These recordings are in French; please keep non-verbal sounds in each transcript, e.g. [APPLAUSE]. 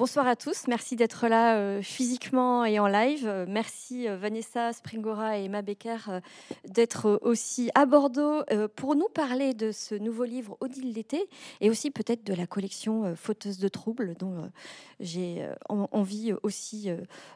bonsoir à tous. Merci d'être là euh, physiquement et en live. Euh, merci Vanessa Springora et Emma Becker d'être aussi à Bordeaux pour nous parler de ce nouveau livre Odile l'été et aussi peut-être de la collection Fauteuse de troubles dont j'ai envie aussi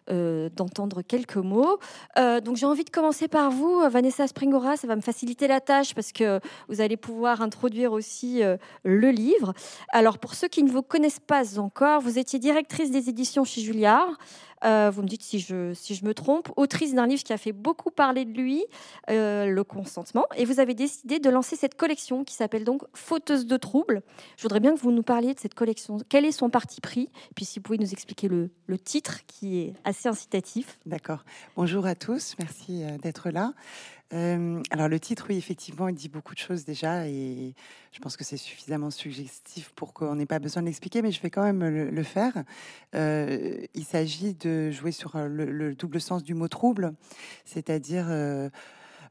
d'entendre quelques mots. donc j'ai envie de commencer par vous, Vanessa Springora. Ça va me faciliter la tâche parce que vous allez pouvoir introduire aussi le livre. Alors pour ceux qui ne vous connaissent pas encore, vous étiez directrice des éditions chez Julliard. Euh, vous me dites si je, si je me trompe, autrice d'un livre qui a fait beaucoup parler de lui, euh, Le consentement, et vous avez décidé de lancer cette collection qui s'appelle donc Fauteuse de troubles. Je voudrais bien que vous nous parliez de cette collection. Quel est son parti pris? Puis si vous pouvez nous expliquer le, le titre qui est assez incitatif. D'accord. Bonjour à tous, merci euh, d'être là. Alors le titre, oui, effectivement, il dit beaucoup de choses déjà, et je pense que c'est suffisamment suggestif pour qu'on n'ait pas besoin de l'expliquer, mais je vais quand même le, faire. Il s'agit de jouer sur le, le, double sens du mot trouble, c'est-à-dire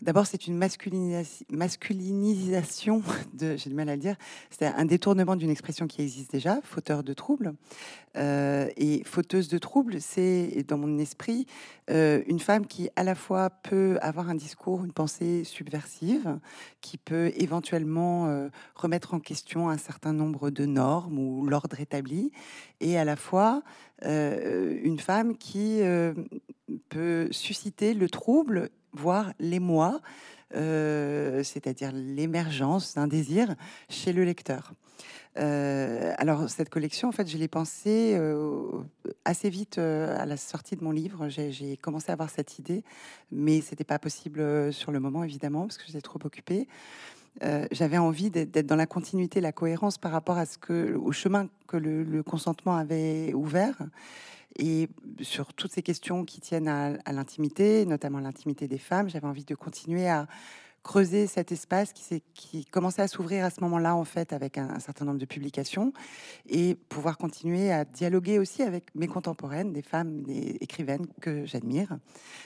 D'abord, c'est une masculinisation [LAUGHS] j'ai du mal à le dire, c'est un détournement d'une expression qui existe déjà, fauteur de troubles. Euh, et fauteuse de troubles, c'est dans mon esprit euh, une femme qui à la fois peut avoir un discours, une pensée subversive, qui peut éventuellement euh, remettre en question un certain nombre de normes ou l'ordre établi, et à la fois une femme qui peut susciter le trouble voire l'émoi, euh, c'est-à-dire l'émergence d'un désir chez le lecteur. Euh, alors cette collection, en fait, je l'ai pensée euh, assez vite à la sortie de mon livre. J'ai commencé à avoir cette idée, mais c'était pas possible sur le moment, évidemment, parce que j'étais trop occupée. J'avais envie d'être dans la continuité, la cohérence par rapport à ce que, au chemin que le consentement avait ouvert et sur toutes ces questions qui tiennent à, l'intimité, notamment l'intimité des femmes, j'avais envie de continuer à creuser cet espace qui, commençait à s'ouvrir à ce moment-là, en fait, avec un, certain nombre de publications, et pouvoir continuer à dialoguer aussi avec mes contemporaines, des femmes, des écrivaines que j'admire,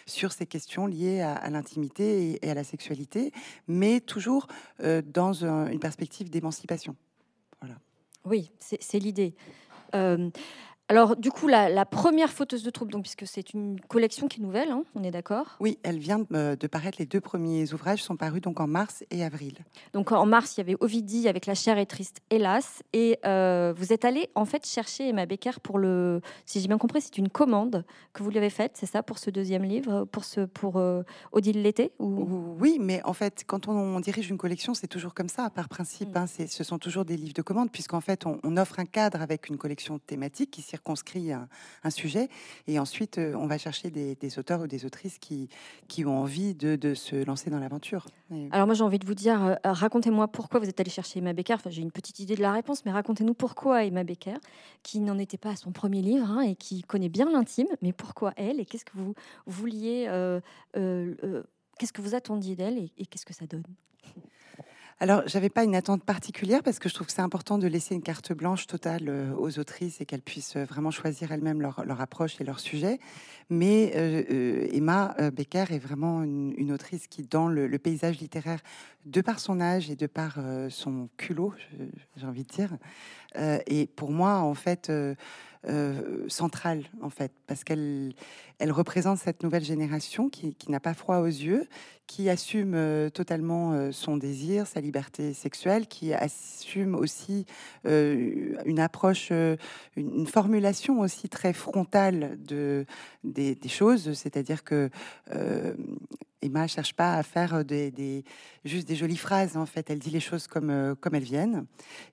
sur ces questions liées à, l'intimité et, à la sexualité, mais toujours euh, dans une perspective d'émancipation. Voilà. Oui, c'est l'idée. Euh, alors, du coup, la, première fauteuse de troupe, donc, puisque c'est une collection qui est nouvelle, hein, on est d'accord? Oui, elle vient de, paraître. Les deux premiers ouvrages sont parus donc en mars et avril. Donc, en mars, il y avait Ovidie avec La chair est triste, hélas. Et euh, vous êtes allé, en fait, chercher Emma Becker pour le. Si j'ai bien compris, c'est une commande que vous lui avez faite, c'est ça, pour ce deuxième livre, pour, ce, pour euh, Odile l'été ou... Oui, mais en fait, quand on, dirige une collection, c'est toujours comme ça, par principe. Mm. Hein, ce sont toujours des livres de commande, puisqu'en fait, on, on, offre un cadre avec une collection thématique qui s'y circonscrit un, sujet. Et ensuite, euh, on va chercher des, auteurs ou des autrices qui, qui ont envie de, se lancer dans l'aventure. Alors moi, j'ai envie de vous dire, euh, racontez-moi pourquoi vous êtes allé chercher Emma Becker. J'ai une petite idée de la réponse, mais racontez-nous pourquoi Emma Becker, qui n'en était pas à son premier livre hein, et qui connaît bien l'intime, mais pourquoi elle et qu'est-ce que vous vouliez, euh, qu'est-ce que vous attendiez d'elle et qu'est-ce que ça donne? Alors, j'avais pas une attente particulière parce que je trouve que c'est important de laisser une carte blanche totale euh, aux autrices et qu'elles puissent euh, vraiment choisir elles-mêmes leur, approche et leur sujet. Mais euh, Emma Becker est vraiment une, autrice qui, dans le, paysage littéraire, de par son âge et de par son culot, j'ai envie de dire, et pour moi, en fait, centrale, en fait, parce qu'elle elle représente cette nouvelle génération qui, n'a pas froid aux yeux, qui assume euh, totalement euh, son désir, sa liberté sexuelle, qui assume aussi euh, une approche, une, formulation aussi très frontale de, des, choses, c'est-à-dire que Emma cherche pas à faire juste des jolies phrases en fait. Elle dit les choses comme comme elles viennent.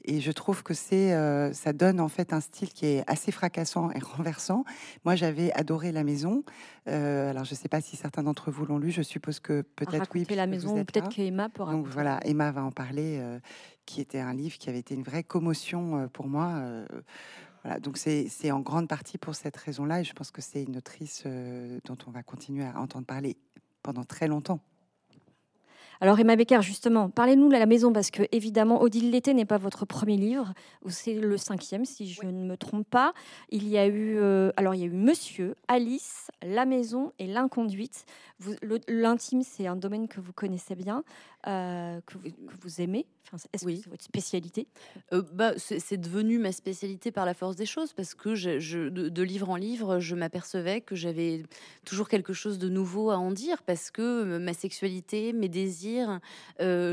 Et je trouve que ça donne en fait un style qui est assez fracassant et [LAUGHS] renversant. Moi, j'avais adoré la maison. Alors, je ne sais pas si certains d'entre vous l'ont lu. Je suppose que peut-être oui. la maison, peut-être qu'Emma pourra. Donc voilà, Emma va en parler, qui était un livre qui avait été une vraie commotion pour moi. Voilà, donc c'est en grande partie pour cette raison-là, et je pense que c'est une autrice dont on va continuer à entendre parler pendant très longtemps. Alors Emma Becker, justement, parlez-nous de la maison parce que évidemment, Odile l'été n'est pas votre premier livre, c'est le cinquième si je ne me trompe pas. Il y a eu, euh, alors il y a eu Monsieur, Alice, La maison et l'inconduite. L'intime, c'est un domaine que vous connaissez bien. Que, vous, aimez Est-ce oui. que c'est votre spécialité? Bah, C'est devenu ma spécialité par la force des choses parce que je, de, livre en livre, je m'apercevais que j'avais toujours quelque chose de nouveau à en dire parce que ma sexualité, mes désirs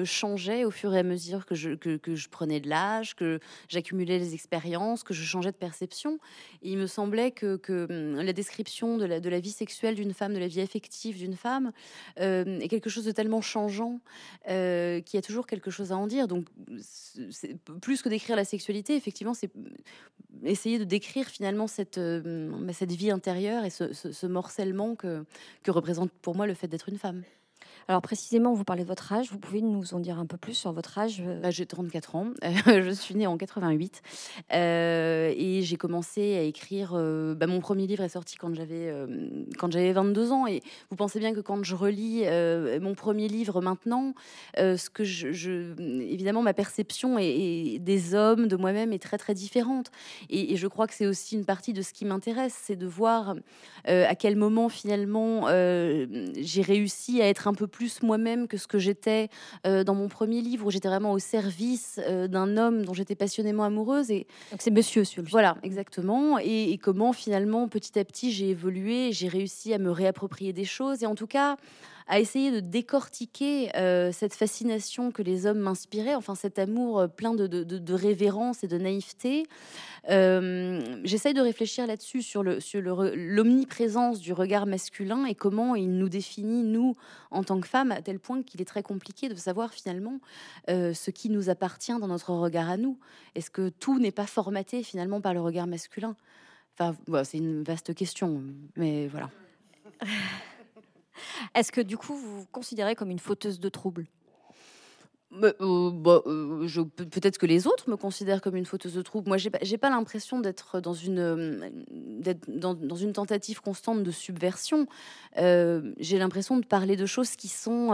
changeaient au fur et à mesure que je, que, que je prenais de l'âge, que j'accumulais les expériences, que je changeais de perception. Et il me semblait que, hum, la description de la, de la vie sexuelle d'une femme, de la vie affective d'une femme, euh, est quelque chose de tellement changeant euh, qu'il y a toujours quelque chose à en dire. Donc, c'est, plus que d'écrire la sexualité, effectivement, c'est essayer de décrire finalement cette, euh, bah, cette vie intérieure et ce, ce morcellement que représente pour moi le fait d'être une femme. Alors précisément, vous parlez de votre âge. Vous pouvez nous en dire un peu plus sur votre âge euh? bah, J'ai 34 ans. [LAUGHS] je suis née en 88 euh, et j'ai commencé à écrire. Euh, bah, mon premier livre est sorti quand j'avais quand j'avais 22 ans. Et vous pensez bien que quand je relis mon premier livre maintenant, ce que je, évidemment ma perception et, des hommes, de moi-même, est très très différente. Et je crois que c'est aussi une partie de ce qui m'intéresse, c'est de voir à quel moment finalement j'ai réussi à être un peu plus moi-même que ce que j'étais euh, dans mon premier livre, où j'étais vraiment au service euh, d'un homme dont j'étais passionnément amoureuse. Et donc c'est Monsieur celui Voilà, exactement. Et, comment finalement, petit à petit, j'ai évolué, j'ai réussi à me réapproprier des choses, et en tout cas à essayer de décortiquer euh, cette fascination que les hommes m'inspiraient, enfin cet amour plein de, révérence et de naïveté, euh, j'essaye de réfléchir là-dessus, sur l'omniprésence du regard masculin et comment il nous définit, nous, en tant que femmes, à tel point qu'il est très compliqué de savoir finalement euh, ce qui nous appartient dans notre regard à nous. Est-ce que tout n'est pas formaté finalement par le regard masculin? Enfin, c'est une vaste question, mais voilà. [LAUGHS] Est-ce que du coup, vous vous considérez comme une fauteuse de troubles? Euh, bah, euh, peut-être que les autres me considèrent comme une fauteuse de trouble. Moi, j'ai pas, pas l'impression d'être dans une, euh, dans, une tentative constante de subversion. j'ai l'impression de parler de choses qui sont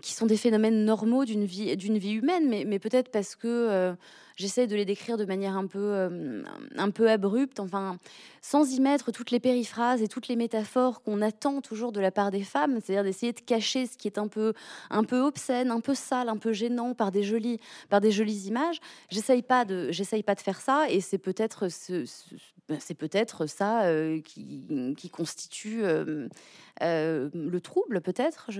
des phénomènes normaux d'une vie, humaine, mais, peut-être parce que j'essaie de les décrire de manière un peu, euh, un peu abrupte, enfin, sans y mettre toutes les périphrases et toutes les métaphores qu'on attend toujours de la part des femmes, c'est-à-dire d'essayer de cacher ce qui est un peu, un peu obscène, un peu sale, un peu gênant par des jolies, par des jolies images. J'essaye pas de, j'essaye pas de faire ça, et c'est peut-être ben, c'est peut-être ça euh, qui, qui, constitue euh, le trouble peut-être.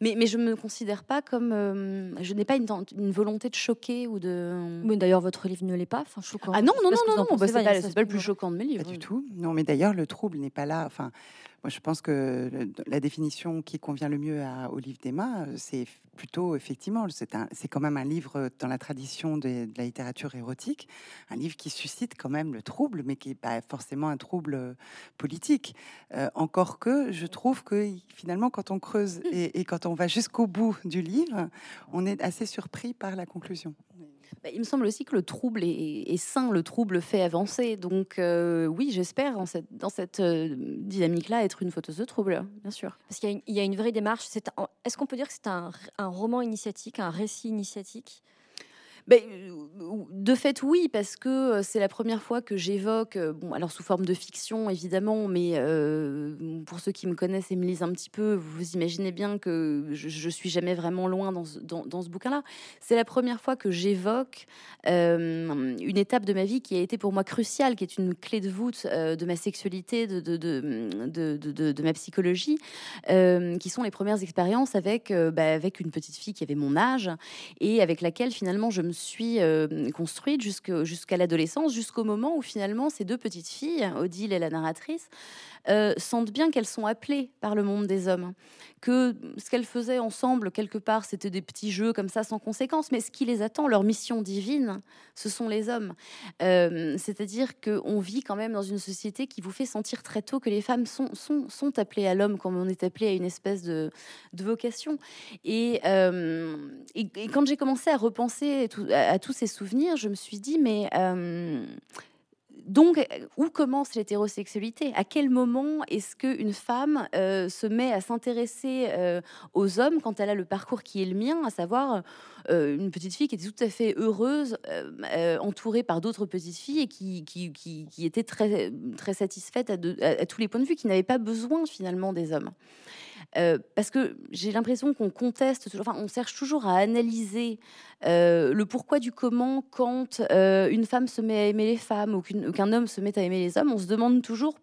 Mais, mais je me considère pas comme, je n'ai pas une, volonté de choquer ou de. D'ailleurs votre livre ne l'est pas, enfin choquant. Ah non non non non, non bah, c'est pas, pas, le plus choquant de mes livres. Pas du tout. Non mais d'ailleurs le trouble n'est pas là. Enfin moi, je pense que la définition qui convient le mieux à, au livre d'Emma, euh, c'est plutôt effectivement, c'est quand même un livre dans la tradition de, la littérature érotique, un livre qui suscite quand même le trouble, mais qui n'est pas forcément un trouble euh, politique. Euh, encore que je trouve que finalement, quand on creuse et, et quand on va jusqu'au bout du livre, on est assez surpris par la conclusion. Bah, il me semble aussi que le trouble est, sain, le trouble fait avancer. Donc euh, oui, j'espère dans cette, dans cette euh, dynamique-là être une fauteuse de trouble, bien sûr. Parce qu'il y, a une vraie démarche. Est-ce qu'on peut dire que c'est un, un roman initiatique, un récit initiatique? Euh, de fait, oui, parce que euh, c'est la première fois que j'évoque, euh, bon, alors sous forme de fiction évidemment, mais pour ceux qui me connaissent et me lisent un petit peu, vous imaginez bien que je, ne suis jamais vraiment loin dans, ce bouquin-là. C'est la première fois que j'évoque une étape de ma vie qui a été pour moi cruciale, qui est une clé de voûte de ma sexualité, de, ma psychologie, qui sont les premières expériences avec, bah, avec une petite fille qui avait mon âge et avec laquelle finalement je me suis euh, construite jusqu'à l'adolescence, jusqu'au moment où finalement ces deux petites filles, Odile et la narratrice, euh, sentent bien qu'elles sont appelées par le monde des hommes, que ce qu'elles faisaient ensemble, quelque part, c'était des petits jeux comme ça sans conséquence, mais ce qui les attend, leur mission divine, ce sont les hommes. Euh, c'est-à-dire qu'on vit quand même dans une société qui vous fait sentir très tôt que les femmes sont, sont, appelées à l'homme comme on est appelé à une espèce de, de vocation. Et, et, quand j'ai commencé à repenser à, tous ces souvenirs, je me suis dit, mais euh, donc, où commence l'hétérosexualité? À quel moment est-ce qu'une femme euh, se met à s'intéresser euh, aux hommes quand elle a le parcours qui est le mien, à savoir une petite fille qui était tout à fait heureuse, entourée par d'autres petites filles et qui, était très, très satisfaite à, tous les points de vue, qui n'avait pas besoin finalement des hommes? Euh, parce que j'ai l'impression qu'on conteste toujours, enfin, on cherche toujours à analyser euh, le pourquoi du comment quand euh, une femme se met à aimer les femmes ou qu'un homme se met à aimer les hommes. On se demande toujours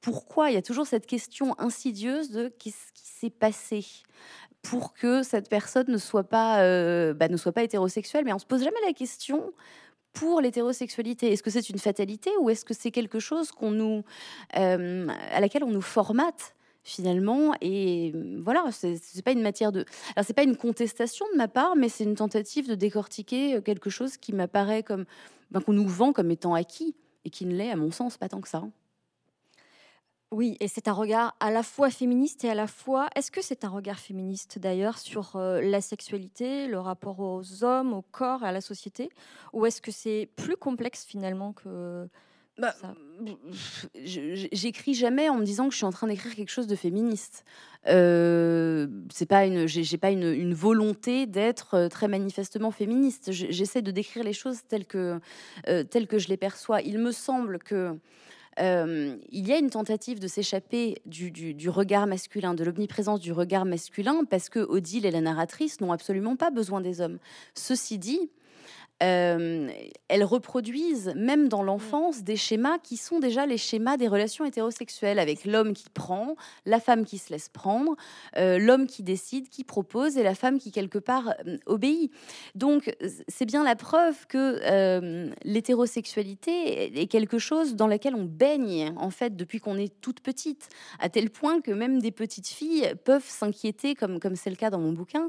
pourquoi. Il y a toujours cette question insidieuse de qu'est-ce qui s'est passé pour que cette personne ne soit pas, bah, ne soit pas hétérosexuelle. Mais on se pose jamais la question pour l'hétérosexualité Est-ce que c'est une fatalité ou est-ce que c'est quelque chose à laquelle on nous formate finalement. Et mmh, voilà, c'est pas une matière de. Alors, c'est pas une contestation de ma part, mais c'est une tentative de décortiquer quelque chose qui m'apparaît comme. Ben, qu'on nous vend comme étant acquis et qui ne l'est, à mon sens, pas tant que ça. Oui, et c'est un regard à la fois féministe et à la fois. Est-ce que c'est un regard féministe d'ailleurs sur la sexualité, le rapport aux hommes, au corps, à la société Ou est-ce que c'est plus complexe finalement que, bah, J'écris jamais en me disant que je suis en train d'écrire quelque chose de féministe. Euh, c'est pas une, j'ai pas une, une volonté d'être euh, très manifestement féministe. J'essaie de décrire les choses telles que, euh, telles que je les perçois. Il me semble que euh, il y a une tentative de s'échapper du, du, du, regard masculin, de l'omniprésence du regard masculin, parce que Odile et la narratrice n'ont absolument pas besoin des hommes. Ceci dit, euh, elles reproduisent, même dans l'enfance, des schémas qui sont déjà les schémas des relations hétérosexuelles, avec l'homme qui prend, la femme qui se laisse prendre, euh, l'homme qui décide, qui propose, et la femme qui, quelque part, euh, obéit. Donc, c'est bien la preuve que l'hétérosexualité est quelque chose dans laquelle on baigne, en fait, depuis qu'on est toute petite, à tel point que même des petites filles peuvent s'inquiéter, comme comme c'est le cas dans mon bouquin,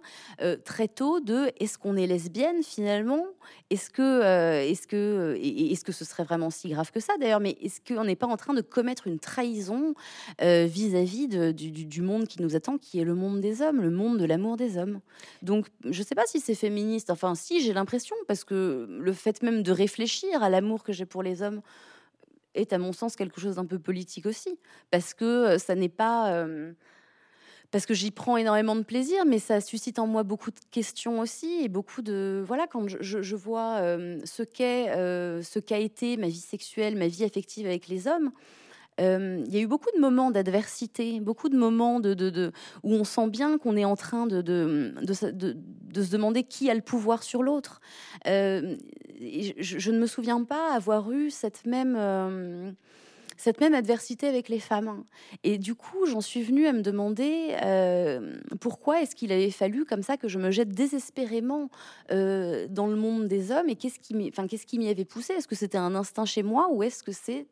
très tôt, de est-ce qu'on est lesbienne finalement? Est-ce que, euh, est-ce que, est-ce que ce serait vraiment si grave que ça d'ailleurs Mais est-ce qu'on n'est pas en train de commettre une trahison euh, vis-à-vis du, monde qui nous attend, qui est le monde des hommes, le monde de l'amour des hommes? Donc, je ne sais pas si c'est féministe. Enfin, si, j'ai l'impression, parce que le fait même de réfléchir à l'amour que j'ai pour les hommes est, à mon sens, quelque chose d'un peu politique aussi, parce que euh, ça n'est pas parce que j'y prends énormément de plaisir, mais ça suscite en moi beaucoup de questions aussi et beaucoup de voilà quand je, vois euh, ce qu'est, euh, ce qu'a été ma vie sexuelle, ma vie affective avec les hommes. Euh, il y a eu beaucoup de moments d'adversité, beaucoup de moments de, de, où on sent bien qu'on est en train de, de, se demander qui a le pouvoir sur l'autre. je, je, ne me souviens pas avoir eu cette même cette même adversité avec les femmes. Et du coup, j'en suis venue à me demander euh, pourquoi est-ce qu'il avait fallu comme ça que je me jette désespérément euh, dans le monde des hommes et qu'est-ce qui m'y avait poussé? Est-ce que c'était un instinct chez moi ou est-ce que c'est,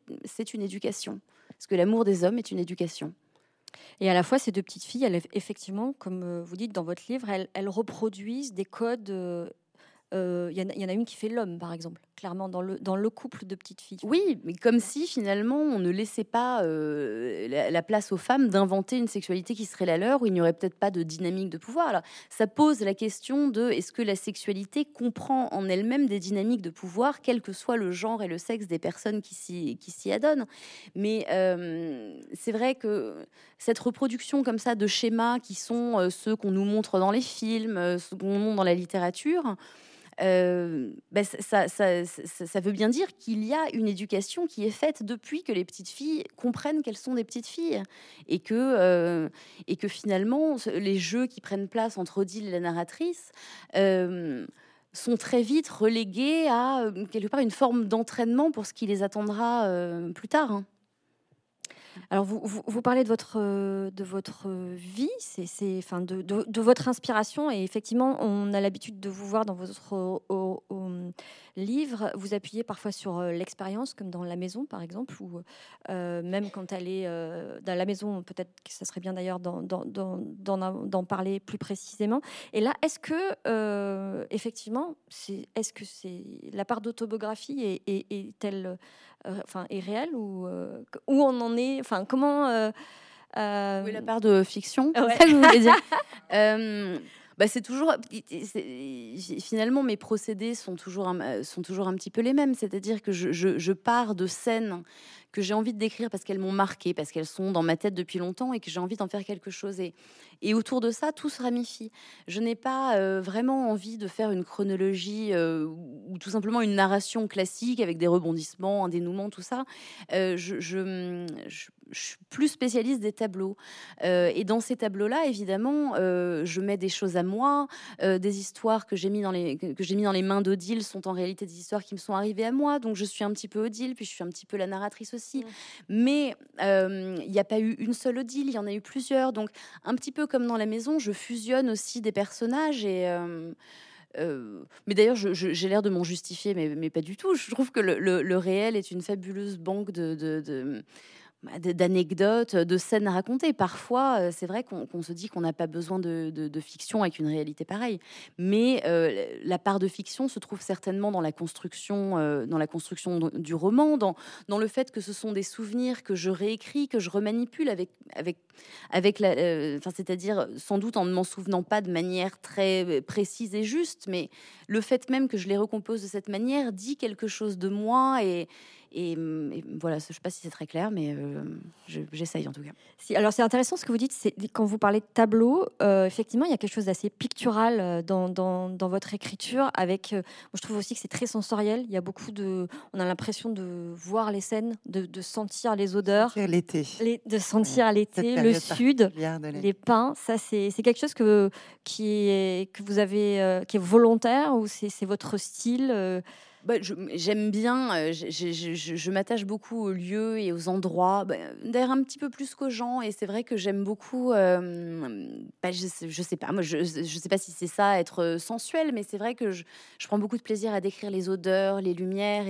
une éducation? Est-ce que l'amour des hommes est une éducation? Et à la fois, ces deux petites filles, elles, effectivement, comme euh, vous dites dans votre livre, elles reproduisent des codes il euh, y, y, en a une qui fait l'homme, par exemple, clairement, dans le, dans le couple de petites filles. Oui, mais comme si finalement on ne laissait pas euh, la, place aux femmes d'inventer une sexualité qui serait la leur, où il n'y aurait peut-être pas de dynamique de pouvoir. Alors, ça pose la question de est-ce que la sexualité comprend en elle-même des dynamiques de pouvoir, quel que soit le genre et le sexe des personnes qui s'y adonnent? Mais euh, c'est vrai que cette reproduction comme ça de schémas qui sont ceux qu'on nous montre dans les films, ceux qu'on montre dans la littérature, ben, ça, ça, veut bien dire qu'il y a une éducation qui est faite depuis que les petites filles comprennent qu'elles sont des petites filles et que, euh, et que finalement les jeux qui prennent place entre Odile et la narratrice euh, sont très vite relégués à quelque part une forme d'entraînement pour ce qui les attendra plus tard. Hein. Alors, vous, vous, parlez de votre, euh, de votre vie, c'est, enfin, de, de, votre inspiration, et effectivement, on a l'habitude de vous voir dans votre livre, vous appuyez parfois sur euh, l'expérience, comme dans La Maison, par exemple, ou euh, même quand elle est dans La Maison, peut-être que ça serait bien d'ailleurs d'en parler plus précisément. Et là, est-ce que, effectivement, est-ce que c'est la part d'autobiographie est, est, est-elle enfin, est réelle ou où on en est Enfin, comment euh, oui, la part de fiction, c'est ça que vous voulez dire [LAUGHS] bah, c'est toujours finalement mes procédés sont toujours un, sont toujours un petit peu les mêmes, c'est-à-dire que je, je, pars de scènes que j'ai envie de décrire parce qu'elles m'ont marqué, parce qu'elles sont dans ma tête depuis longtemps et que j'ai envie d'en faire quelque chose. Et, Et autour de ça, tout se ramifie. Je n'ai pas euh, vraiment envie de faire une chronologie euh, ou tout simplement une narration classique avec des rebondissements, un dénouement, tout ça. je suis plus spécialiste des tableaux. Euh, et dans ces tableaux-là, évidemment, euh, je mets des choses à moi. Euh, des histoires que j'ai mis, dans les, que j'ai mis dans les mains d'Odile sont en réalité des histoires qui me sont arrivées à moi. Donc je suis un petit peu Odile, puis je suis un petit peu la narratrice aussi. Mmh. Mais il n'y a pas eu une seule Odile, il y en a eu plusieurs. Donc un petit peu comme dans la maison, je fusionne aussi des personnages et... mais d'ailleurs, j'ai l'air de m'en justifier, mais, mais, pas du tout. Je trouve que le, le, réel est une fabuleuse banque de, de bah, d'anecdotes, de scènes à raconter. Parfois, euh, c'est vrai qu'on se dit qu'on n'a pas besoin de, fiction avec une réalité pareille. Mais euh, la part de fiction se trouve certainement dans la construction, euh, dans la construction du roman, dans, dans le fait que ce sont des souvenirs que je réécris, que je remanipule avec, avec, avec la, c'est-à-dire sans doute en ne m'en souvenant pas de manière très précise et juste, mais le fait même que je les recompose de cette manière dit quelque chose de moi et Mmh, et, voilà, je ne sais pas si c'est très clair, mais euh, j'essaye en tout cas. Si, alors c'est intéressant ce que vous dites, c'est quand vous parlez de tableau, euh, effectivement, il y a quelque chose d'assez pictural euh, dans, dans, dans, votre écriture. Avec, je trouve aussi que c'est très sensoriel. Il y a beaucoup de, on a l'impression de voir les scènes, de, de sentir les odeurs, l'été, de sentir l'été, le sud, les pins. Ça, c'est quelque chose que qui est que vous avez, qui est volontaire ou c'est votre style bah, J'aime bien, euh, je, m'attache beaucoup aux lieux et aux endroits, bah, d'ailleurs un petit peu plus qu'aux gens. Et c'est vrai que j'aime beaucoup, euh, bah, je, je, sais pas, moi je, sais pas si c'est ça, être euh, sensuel, mais c'est vrai que je, prends beaucoup de plaisir à décrire les odeurs, les lumières.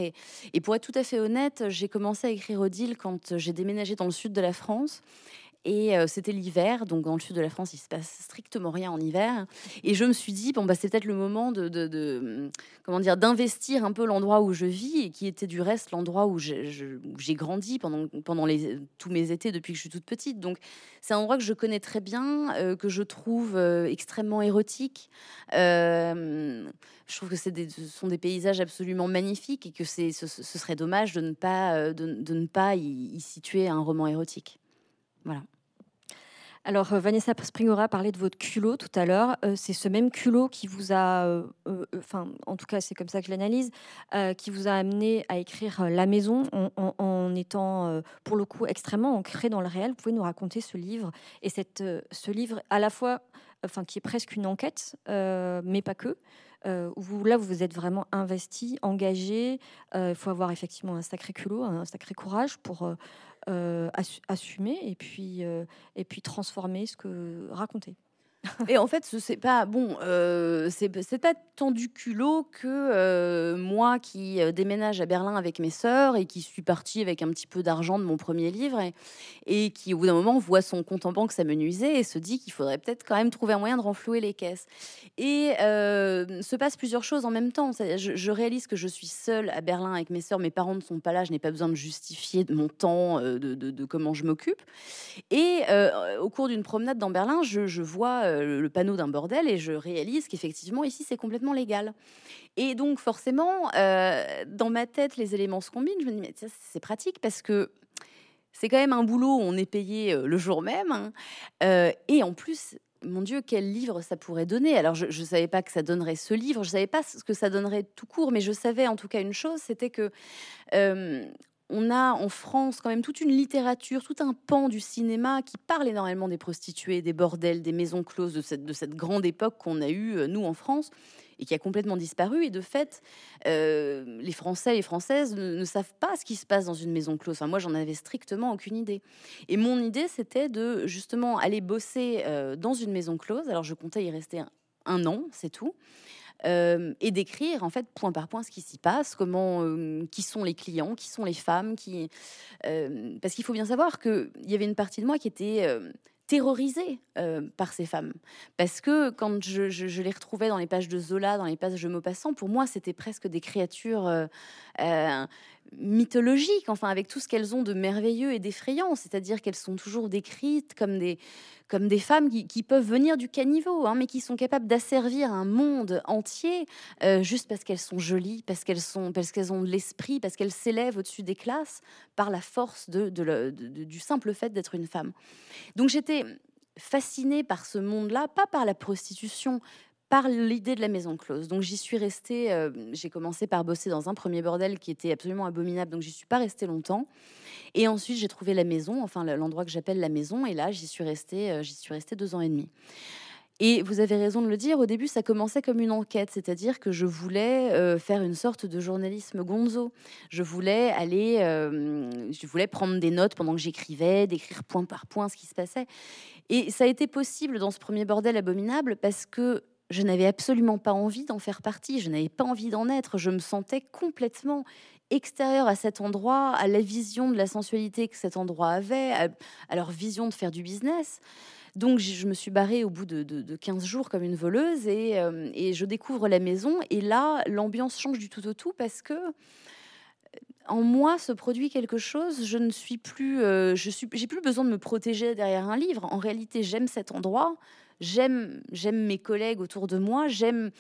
Et pour être tout à fait honnête, j'ai commencé à écrire Odile quand j'ai déménagé dans le sud de la France. Et c'était l'hiver, donc dans le sud de la France, il se passe strictement rien en hiver. Et je me suis dit, bon, bah, c'est peut-être le moment de, mmh, comment dire, d'investir un peu l'endroit où je vis et qui était du reste l'endroit où j'ai grandi pendant, tous mes étés depuis que je suis toute petite. Donc c'est un endroit que je connais très bien, que je trouve extrêmement érotique. je trouve que ce sont des paysages absolument magnifiques et que ce, serait dommage de ne pas, de, ne pas y situer un roman érotique. Voilà. Alors, euh, Vanessa Springora parlait de votre culot tout à l'heure. Euh, c'est ce même culot qui vous a, euh, en tout cas, c'est comme ça que je l'analyse, qui vous a amené à écrire La Maison en, étant, pour le coup, extrêmement ancré dans le réel. Vous pouvez nous raconter ce livre et cette, ce livre à la fois, enfin, qui est presque une enquête, mais pas que. où là, vous vous êtes vraiment investi, engagé. Il faut avoir effectivement un sacré culot, un sacré courage pour assumer et puis, euh, et puis transformer ce que raconter. [LAUGHS] Et en fait, c'est pas bon, euh, pas tant du culot que euh, moi qui euh, déménage à Berlin avec mes sœurs et qui suis partie avec un petit peu d'argent de mon premier livre et, qui, au bout d'un moment, voit son compte en banque s'amenuiser et se dit qu'il faudrait peut-être quand même trouver un moyen de renflouer les caisses. Et se passe plusieurs choses en même temps. Je, réalise que je suis seule à Berlin avec mes sœurs, mes parents ne sont pas là, je n'ai pas besoin de justifier de mon temps, de, de, comment je m'occupe. Et au cours d'une promenade dans Berlin, je vois euh, le panneau d'un bordel et je réalise qu'effectivement ici c'est complètement légal. Et donc forcément, euh, dans ma tête, les éléments se combinent. Je me dis mais c'est pratique parce que c'est quand même un boulot où on est payé euh, le jour même. Hein. et en plus, mon Dieu, quel livre ça pourrait donner Alors, je ne savais pas que ça donnerait ce livre, je ne savais pas ce que ça donnerait tout court, mais je savais en tout cas une chose, c'était que on a en France quand même toute une littérature, tout un pan du cinéma qui parle énormément des prostituées, des bordels, des maisons closes, de cette, grande époque qu'on a eue, euh, nous, en France, et qui a complètement disparu. Et de fait, euh, les Français et Françaises ne, savent pas ce qui se passe dans une maison close. Enfin, moi, j'en avais strictement aucune idée. Et mon idée, c'était de justement aller bosser euh, dans une maison close. Alors, je comptais y rester un an, c'est tout. Euh, et d'écrire en fait point par point ce qui s'y passe, comment, euh, qui sont les clients, qui sont les femmes, qui, euh, parce qu'il faut bien savoir qu'il y avait une partie de moi qui était terrorisée par ces femmes. Parce que quand je, je, les retrouvais dans les pages de Zola, dans les pages de Maupassant, pour moi, c'était presque des créatures mythologiques, enfin, avec tout ce qu'elles ont de merveilleux et d'effrayant. C'est-à-dire qu'elles sont toujours décrites comme des, comme des femmes qui, peuvent venir du caniveau, hein, mais qui sont capables d'asservir un monde entier euh, juste parce qu'elles sont jolies, parce qu'elles sont, parce qu'elles ont de l'esprit, parce qu'elles s'élèvent au-dessus des classes par la force du simple fait d'être une femme. Donc j'étais fascinée par ce monde-là, pas par la prostitution, par l'idée de la maison close. Donc j'y suis restée, euh, j'ai commencé par bosser dans un premier bordel qui était absolument abominable, donc j'y suis pas restée longtemps. Et ensuite j'ai trouvé la maison, enfin l'endroit que j'appelle la maison, et là j'y suis restée, euh, j'y suis restée deux ans et demi. Et vous avez raison de le dire, au début ça commençait comme une enquête, c'est-à-dire que je voulais euh, faire une sorte de journalisme gonzo. Je voulais aller, je voulais prendre des notes pendant que j'écrivais, d'écrire point par point ce qui se passait. Et ça a été possible dans ce premier bordel abominable parce que je n'avais absolument pas envie d'en faire partie, je n'avais pas envie d'en être, je me sentais complètement extérieure à cet endroit, à la vision de la sensualité que cet endroit avait, à, leur vision de faire du business. Donc je me suis barrée au bout de, 15 jours comme une voleuse euh, et, je découvre la maison et là l'ambiance change du tout au tout parce que en moi se produit quelque chose. Je ne suis plus, euh, j'ai plus besoin de me protéger derrière un livre. En réalité, j'aime cet endroit j'aime mes collègues autour de moi, j'aime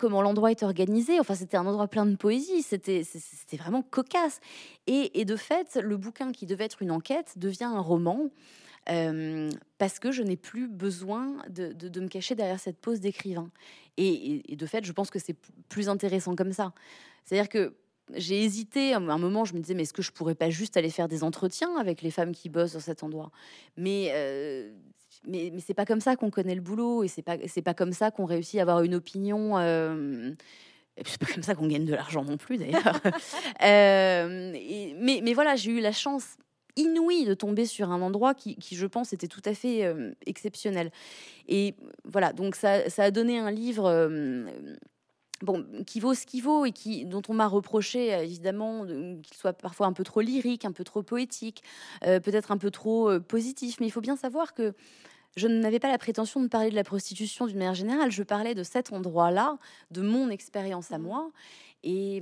comment l'endroit est organisé. Enfin, c'était un endroit plein de poésie, c'était vraiment cocasse. Et, de fait, le bouquin qui devait être une enquête devient un roman. Euh, parce que je n'ai plus besoin de, me cacher derrière cette pose d'écrivain. Et, de fait, je pense que c'est plus intéressant comme ça. C'est-à-dire que j'ai hésité, à un moment, je me disais, mais est-ce que je pourrais pas juste aller faire des entretiens avec les femmes qui bossent dans cet endroit? Mais euh, mais, mais c'est pas comme ça qu'on connaît le boulot et c'est pas c'est pas comme ça qu'on réussit à avoir une opinion. Euh, c'est pas comme ça qu'on gagne de l'argent non plus d'ailleurs. [LAUGHS] euh, mais, mais voilà, j'ai eu la chance inouïe de tomber sur un endroit qui, qui je pense, était tout à fait euh, exceptionnel. Et voilà, donc ça, ça, a donné un livre. Euh, bon, qui vaut ce qu'il vaut et qui, dont on m'a reproché évidemment qu'il soit parfois un peu trop lyrique, un peu trop poétique, euh, peut-être un peu trop positif. Mais il faut bien savoir que je n'avais pas la prétention de parler de la prostitution d'une manière générale. Je parlais de cet endroit-là, de mon expérience à mmh. moi. Et,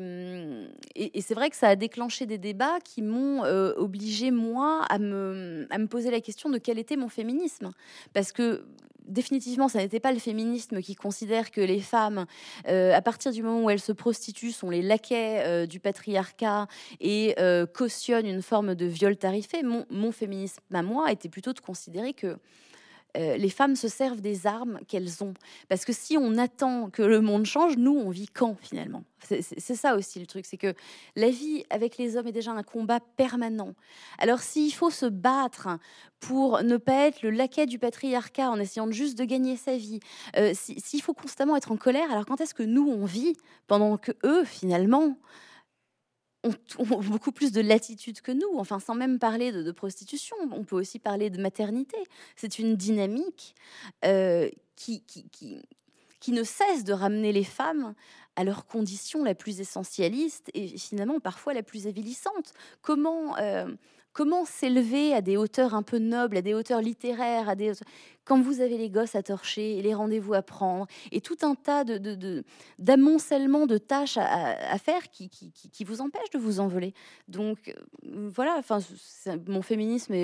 et, c'est vrai que ça a déclenché des débats qui m'ont euh, obligé, moi, à me, à me poser la question de quel était mon féminisme. Parce que définitivement, ça n'était pas le féminisme qui considère que les femmes, euh, à partir du moment où elles se prostituent, sont les laquais euh, du patriarcat et cautionnent une forme de viol tarifé. Mon féminisme à moi était plutôt de considérer que euh, les femmes se servent des armes qu'elles ont. Parce que si on attend que le monde change, nous, on vit quand finalement? C'est ça aussi le truc, c'est que la vie avec les hommes est déjà un combat permanent. Alors s'il faut se battre pour ne pas être le laquais du patriarcat en essayant juste de gagner sa vie, euh, s'il faut constamment être en colère, alors quand est-ce que nous, on vit pendant que eux, finalement, ont, [LAUGHS] beaucoup plus de latitude que nous. Enfin, sans même parler de, prostitution, on peut aussi parler de maternité. C'est une dynamique euh, qui, qui, qui, ne cesse de ramener les femmes à leur condition la plus essentialiste et finalement parfois la plus avilissante. Comment euh, comment s'élever à des hauteurs un peu nobles, à des hauteurs littéraires, à des quand vous avez les gosses à torcher les rendez-vous à prendre et tout un tas de, d'amoncellement de, tâches à, faire qui, vous empêchent de vous envoler. Donc euh, voilà, enfin mon féminisme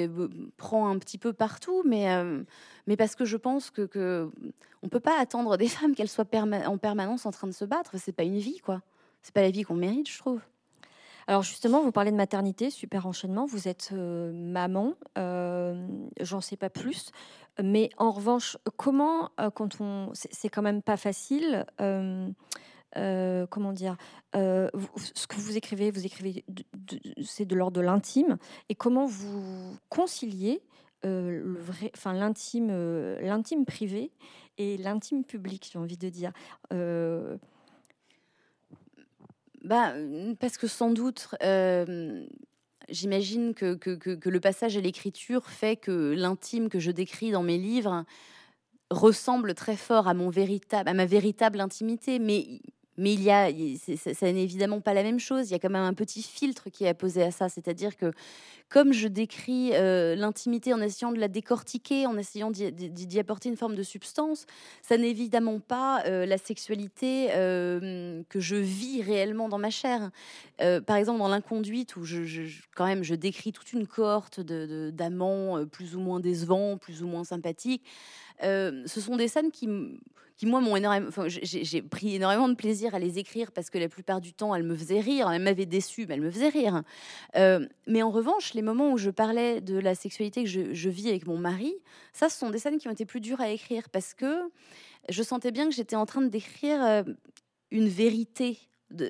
prend un petit peu partout, mais euh, mais parce que je pense que, que on peut pas attendre des [LAUGHS] femmes qu'elles soient en permanence en train de se battre. C'est pas une vie quoi. C'est pas la vie qu'on mérite, je trouve. Alors justement, vous parlez de maternité, super enchaînement. Vous êtes euh, maman, euh, j'en sais pas plus. Mais en revanche, comment, euh, quand on, c'est quand même pas facile. comment dire Ce que vous écrivez, c'est de l'ordre de l'intime. Et comment vous conciliez l'intime, l'intime privé et l'intime public, j'ai envie de dire. Bah, parce que sans doute, j'imagine que, le passage à l'écriture fait que l'intime que je décris dans mes livres ressemble très fort à, à ma véritable intimité. Mais mais il y a, ça n'est évidemment pas la même chose. Il y a quand même un petit filtre qui est apposé à ça. C'est-à-dire que, comme je décris euh, l'intimité en essayant de la décortiquer, en essayant d'y apporter une forme de substance, ça n'est évidemment pas euh, la sexualité euh, que je vis réellement dans ma chair. par exemple, dans l'inconduite, où je, quand même, je décris toute une cohorte d'amants plus ou moins décevants, plus ou moins sympathiques. Ce sont des scènes qui qui moi m'ont énormément. Enfin, j'ai pris énormément de plaisir à les écrire parce que la plupart du temps elles me faisaient rire. Elles m'avaient déçu, mais elles me faisaient rire. Euh, mais en revanche, les moments où je parlais de la sexualité que je, vis avec mon mari, ça, ce sont des scènes qui ont été plus dures à écrire parce que je sentais bien que j'étais en train d'écrire euh, une vérité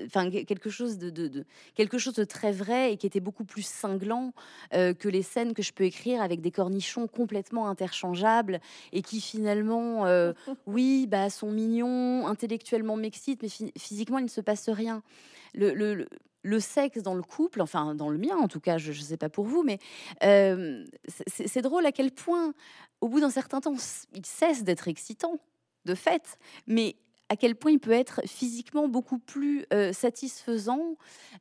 enfin quelque chose de, quelque chose de très vrai et qui était beaucoup plus cinglant euh, que les scènes que je peux écrire avec des cornichons complètement interchangeables et qui finalement euh, [LAUGHS] oui bah sont mignons intellectuellement m'excitent mais physiquement il ne se passe rien. Le, le, le sexe dans le couple, enfin dans le mien en tout cas, je ne sais pas pour vous, mais euh, c'est drôle à quel point, au bout d'un certain temps, il cesse d'être excitant, de fait, mais à quel point il peut être physiquement beaucoup plus euh, satisfaisant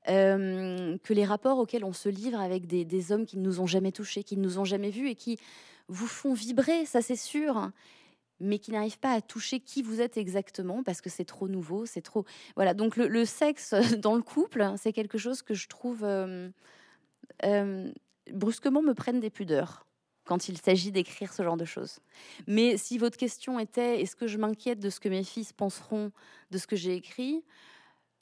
euh, que les rapports auxquels on se livre avec des, hommes qui ne nous ont jamais touchés, qui ne nous ont jamais vus et qui vous font vibrer, ça c'est sûr mais qui n'arrivent pas à toucher qui vous êtes exactement parce que c'est trop nouveau, c'est trop. Voilà, donc le, sexe [LAUGHS] dans le couple, c'est quelque chose que je trouve euh, brusquement me prennent des pudeurs quand il s'agit d'écrire ce genre de choses. Mais si votre question était est-ce que je m'inquiète de ce que mes fils penseront de ce que j'ai écrit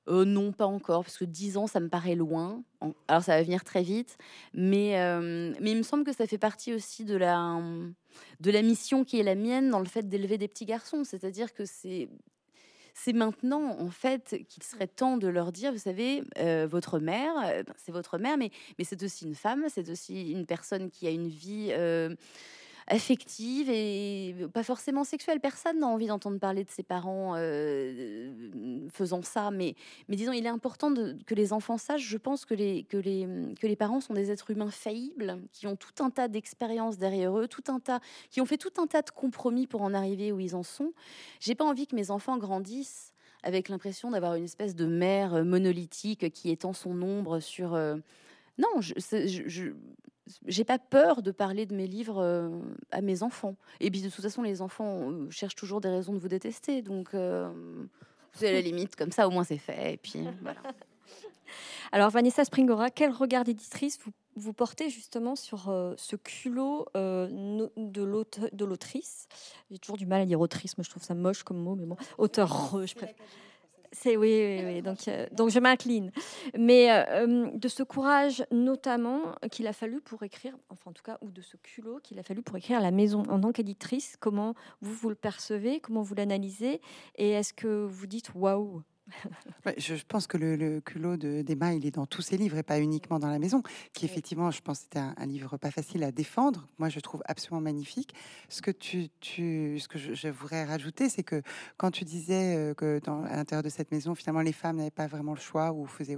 euh, non, pas encore, parce que 10 ans, ça me paraît loin. Alors, ça va venir très vite. Mais, mais il me semble que ça fait partie aussi de la, de la mission qui est la mienne dans le fait d'élever des petits garçons. C'est-à-dire que c'est c'est maintenant en fait qu'il serait temps de leur dire, vous savez, euh, votre mère, euh, ben, c'est votre mère, mais, c'est aussi une femme, c'est aussi une personne qui a une vie euh, affective et pas forcément sexuelle. Personne n'a envie d'entendre parler de ses parents euh, faisant ça, mais, disons, il est important que les enfants sachent, je pense que les, que, les, que les parents sont des êtres humains faillibles, qui ont tout un tas d'expériences derrière eux, tout un tas, qui ont fait tout un tas de compromis pour en arriver où ils en sont. J'ai pas envie que mes enfants grandissent avec l'impression d'avoir une espèce de mère monolithique qui étend son ombre sur... Euh, non, je, j'ai pas peur de parler de mes livres euh, à mes enfants. Et puis de toute façon, les enfants euh, cherchent toujours des raisons de vous détester. Donc, euh, c'est la limite, comme ça au moins c'est fait. Et puis voilà. [LAUGHS] Alors, Vanessa Springora, quel regard d'éditrice vous, vous, portez justement sur ce culot de l'autrice? J'ai toujours du mal à dire autrice, moi je trouve ça moche comme mot, mais bon, auteur, je préfère. C'est oui, oui, Donc, euh, donc je m'incline. Mais euh, de ce courage, notamment, qu'il a fallu pour écrire, enfin en tout cas, ou de ce culot qu'il a fallu pour écrire La Maison en tant qu'éditrice, comment vous vous le percevez, comment vous l'analysez, et est-ce que vous dites waouh je pense que le, culot d'Emma, il est dans tous ses livres et pas uniquement dans La Maison, qui effectivement, je pense, c'était un, livre pas facile à défendre. Moi, je trouve absolument magnifique. Ce que, tu, tu ce que je, voudrais rajouter, c'est que quand tu disais euh, que dans, à l'intérieur de cette maison, finalement, les femmes n'avaient pas vraiment le choix ou faisaient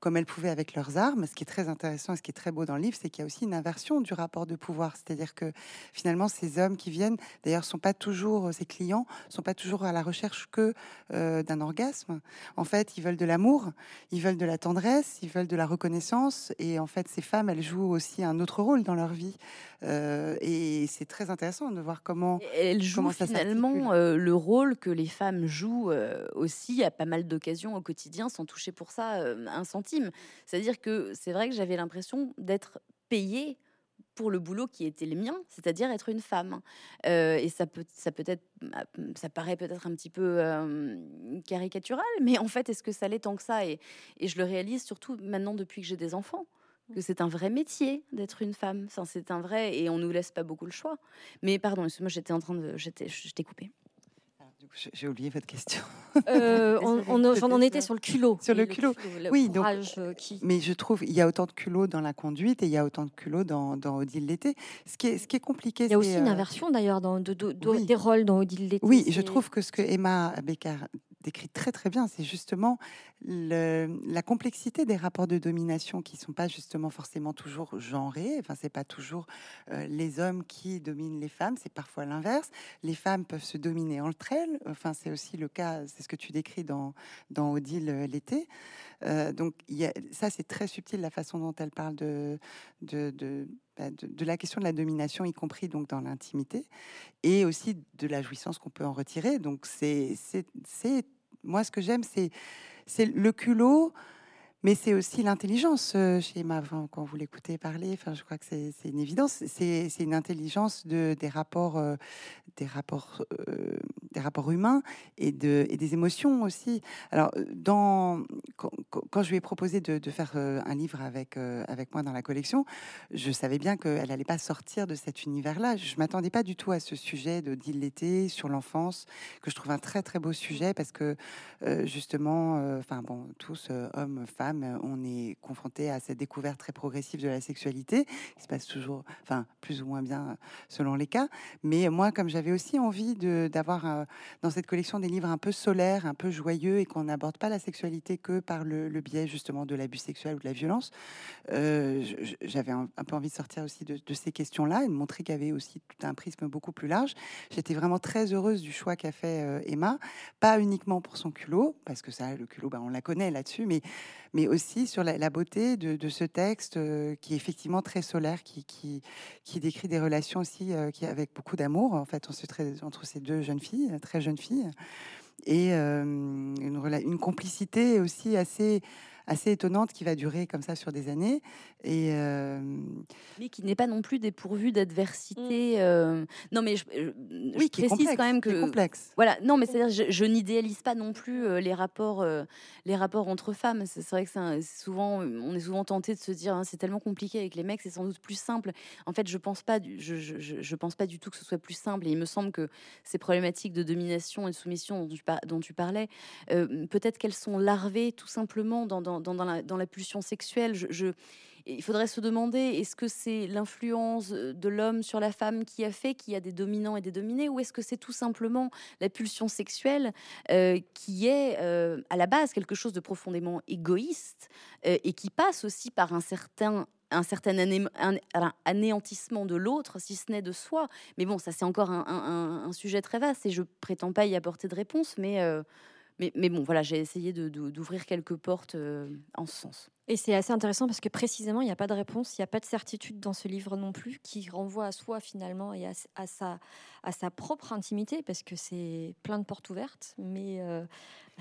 comme elles pouvaient avec leurs armes. Ce qui est très intéressant et ce qui est très beau dans le livre, c'est qu'il y a aussi une inversion du rapport de pouvoir. C'est-à-dire que finalement, ces hommes qui viennent, d'ailleurs, sont pas toujours, ces clients, sont pas toujours à la recherche que euh, d'un orgasme. En fait, ils veulent de l'amour, ils veulent de la tendresse, ils veulent de la reconnaissance. Et en fait, ces femmes, elles jouent aussi un autre rôle dans leur vie. Euh, et c'est très intéressant de voir comment elles jouent finalement euh, le rôle que les femmes jouent aussi à pas mal d'occasions au quotidien, sans toucher pour ça un centime c'est-à-dire que c'est vrai que j'avais l'impression d'être payée pour le boulot qui était le mien, c'est-à-dire être une femme. Euh, et ça peut, ça peut être, ça paraît peut-être un petit peu euh, caricatural, mais en fait, est-ce que ça l'est tant que ça? Et, et, je le réalise surtout maintenant depuis que j'ai des enfants, que c'est un vrai métier d'être une femme. Enfin, c'est un vrai, et on nous laisse pas beaucoup le choix. Mais pardon, moi j'étais en train de, j'étais, je t'ai coupé. J'ai oublié votre question. Euh, [LAUGHS] on, en était sur le culot. Sur le, culot. oui, donc, euh, mais je trouve il y a autant de culot dans la conduite et il y a autant de culot dans, dans Odile l'été. Ce qui est, ce qui est compliqué. Il y a aussi une euh, inversion d'ailleurs dans de, des rôles dans Odile l'été. Oui, je trouve que ce que Emma Becker décrit très très bien, c'est justement la complexité des rapports de domination qui sont pas justement forcément toujours genrés. Enfin, c'est pas toujours euh, les hommes qui dominent les femmes, c'est parfois l'inverse. Les femmes peuvent se dominer entre elles. Enfin, c'est aussi le cas, c'est ce que tu décris dans dans Odile euh, l'été. Euh, donc, y a, ça, c'est très subtil la façon dont elle parle de, de, de bah, de, la question de la domination, y compris donc dans l'intimité, et aussi de la jouissance qu'on peut en retirer. Donc c'est, moi ce que j'aime, c'est, le culot, Mais c'est aussi l'intelligence euh, chez Emma. quand vous l'écoutez parler, enfin, je crois que c'est une évidence. C'est une intelligence de, des rapports, euh, des rapports, euh, des rapports humains et, de, et des émotions aussi. Alors, quand, je lui ai proposé de, faire un livre avec, avec moi dans la collection, je savais bien qu'elle n'allait pas sortir de cet univers-là. Je m'attendais pas du tout à ce sujet de l'été sur l'enfance, que je trouve un très très beau sujet parce que justement, enfin bon, tous hommes, femmes euh, on est confronté à cette découverte très progressive de la sexualité, qui se passe toujours, enfin, plus ou moins bien selon les cas. Mais moi, comme j'avais aussi envie d'avoir euh, dans cette collection des livres un peu solaires, un peu joyeux, et qu'on n'aborde pas la sexualité que par le, biais justement de l'abus sexuel ou de la violence, euh, j'avais un, peu envie de sortir aussi de, ces questions-là et de montrer qu'il y avait aussi tout un prisme beaucoup plus large. J'étais vraiment très heureuse du choix qu'a fait Emma, pas uniquement pour son culot, parce que ça, le culot, bah, on la connaît là-dessus, mais mais aussi sur la, beauté de, ce texte euh, qui est effectivement très solaire, qui, qui, qui décrit des relations aussi euh, avec beaucoup d'amour en fait entre ces deux jeunes filles, très jeunes filles, et euh, une complicité aussi assez assez étonnante qui va durer comme ça sur des années. Et euh, Mais qui n'est pas non plus dépourvu d'adversité. Mm. Euh, non, mais je, oui, qui précise quand même que. complexe. Voilà, non, mais c'est-à-dire, je, n'idéalise pas non plus euh, les, rapports, les rapports entre femmes. C'est vrai que c'est souvent, on est souvent tenté de se dire, hein, c'est tellement compliqué avec les mecs, c'est sans doute plus simple. En fait, je pense pas, je, je, pense pas du tout que ce soit plus simple. Et il me semble que ces problématiques de domination et de soumission dont tu, dont tu parlais, peut-être qu'elles sont larvées tout simplement dans, dans dans, la, pulsion sexuelle. Il faudrait se demander est-ce que c'est l'influence de l'homme sur la femme qui a fait qu'il y a des dominants et des dominés, ou est-ce que c'est tout simplement la pulsion sexuelle euh, qui est euh, à la base quelque chose de profondément égoïste euh, et qui passe aussi par un certain un certain anéantissement de l'autre, si ce n'est de soi. Mais bon, ça c'est encore un, sujet très vaste et je prétends pas y apporter de réponse, mais mais, bon, voilà, j'ai essayé d'ouvrir quelques portes euh, en ce sens. Et c'est assez intéressant parce que précisément, il n'y a pas de réponse, il n'y a pas de certitude dans ce livre non plus, qui renvoie à soi finalement et à, sa, à sa propre intimité, parce que c'est plein de portes ouvertes. Mais euh,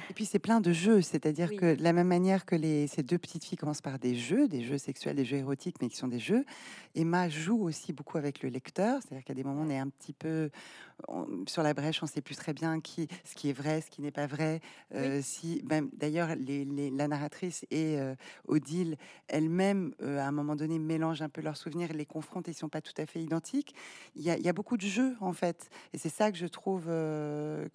Et puis c'est plein de jeux, c'est-à-dire que de la même manière que les, ces deux petites filles commencent par des jeux, des jeux sexuels, des jeux érotiques, mais qui sont des jeux, Emma joue aussi beaucoup avec le lecteur, c'est-à-dire qu'à des moments on est un petit peu sur la brèche, on ne sait plus très bien qui, ce qui est vrai, ce qui n'est pas vrai. Euh, si, même d'ailleurs, les, la narratrice et euh, Odile elle-même, euh, à un moment donné, mélangent un peu leurs souvenirs, les confrontent et sont pas tout à fait identiques. Il y a, beaucoup de jeux en fait, et c'est ça que je trouve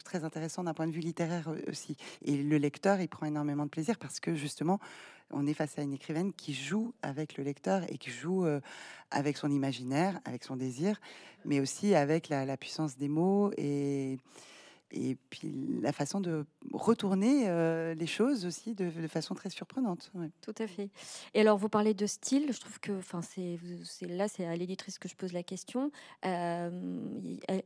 très intéressant d'un point de vue littéraire aussi. Et le lecteur, il prend énormément de plaisir parce que justement, on est face à une écrivaine qui joue avec le lecteur et qui joue euh, avec son imaginaire, avec son désir, mais aussi avec la, puissance des mots et, et puis la façon de retourner euh, les choses aussi de, façon très surprenante. Tout à fait. Et alors, vous parlez de style. Je trouve que, enfin, c'est là, c'est à l'éditrice que je pose la question. Euh,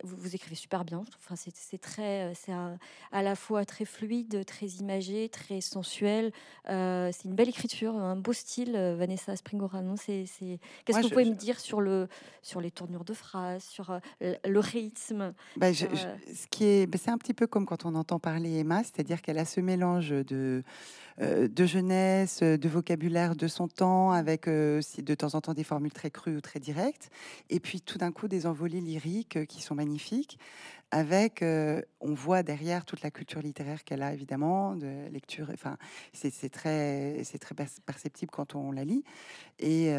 vous, écrivez super bien. Enfin, c'est très, c'est à la fois très fluide, très imagé, très sensuel. Euh, c'est une belle écriture, un beau style. Vanessa Springora, non C'est, qu'est-ce que vous pouvez me dire sur le, sur les tournures de phrases, sur le rythme? Bah, Ce qui est, bah, c'est un petit peu comme quand on entend parler Emma, c'est-à-dire qu'elle a ce mélange de, euh, de jeunesse, de vocabulaire de son temps, avec euh, de temps en temps des formules très crues ou très directes, et puis tout d'un coup des envolées lyriques euh, qui sont magnifiques, avec, on voit derrière toute la culture littéraire qu'elle a évidemment, de lecture, enfin c'est très, très perceptible quand on la lit, et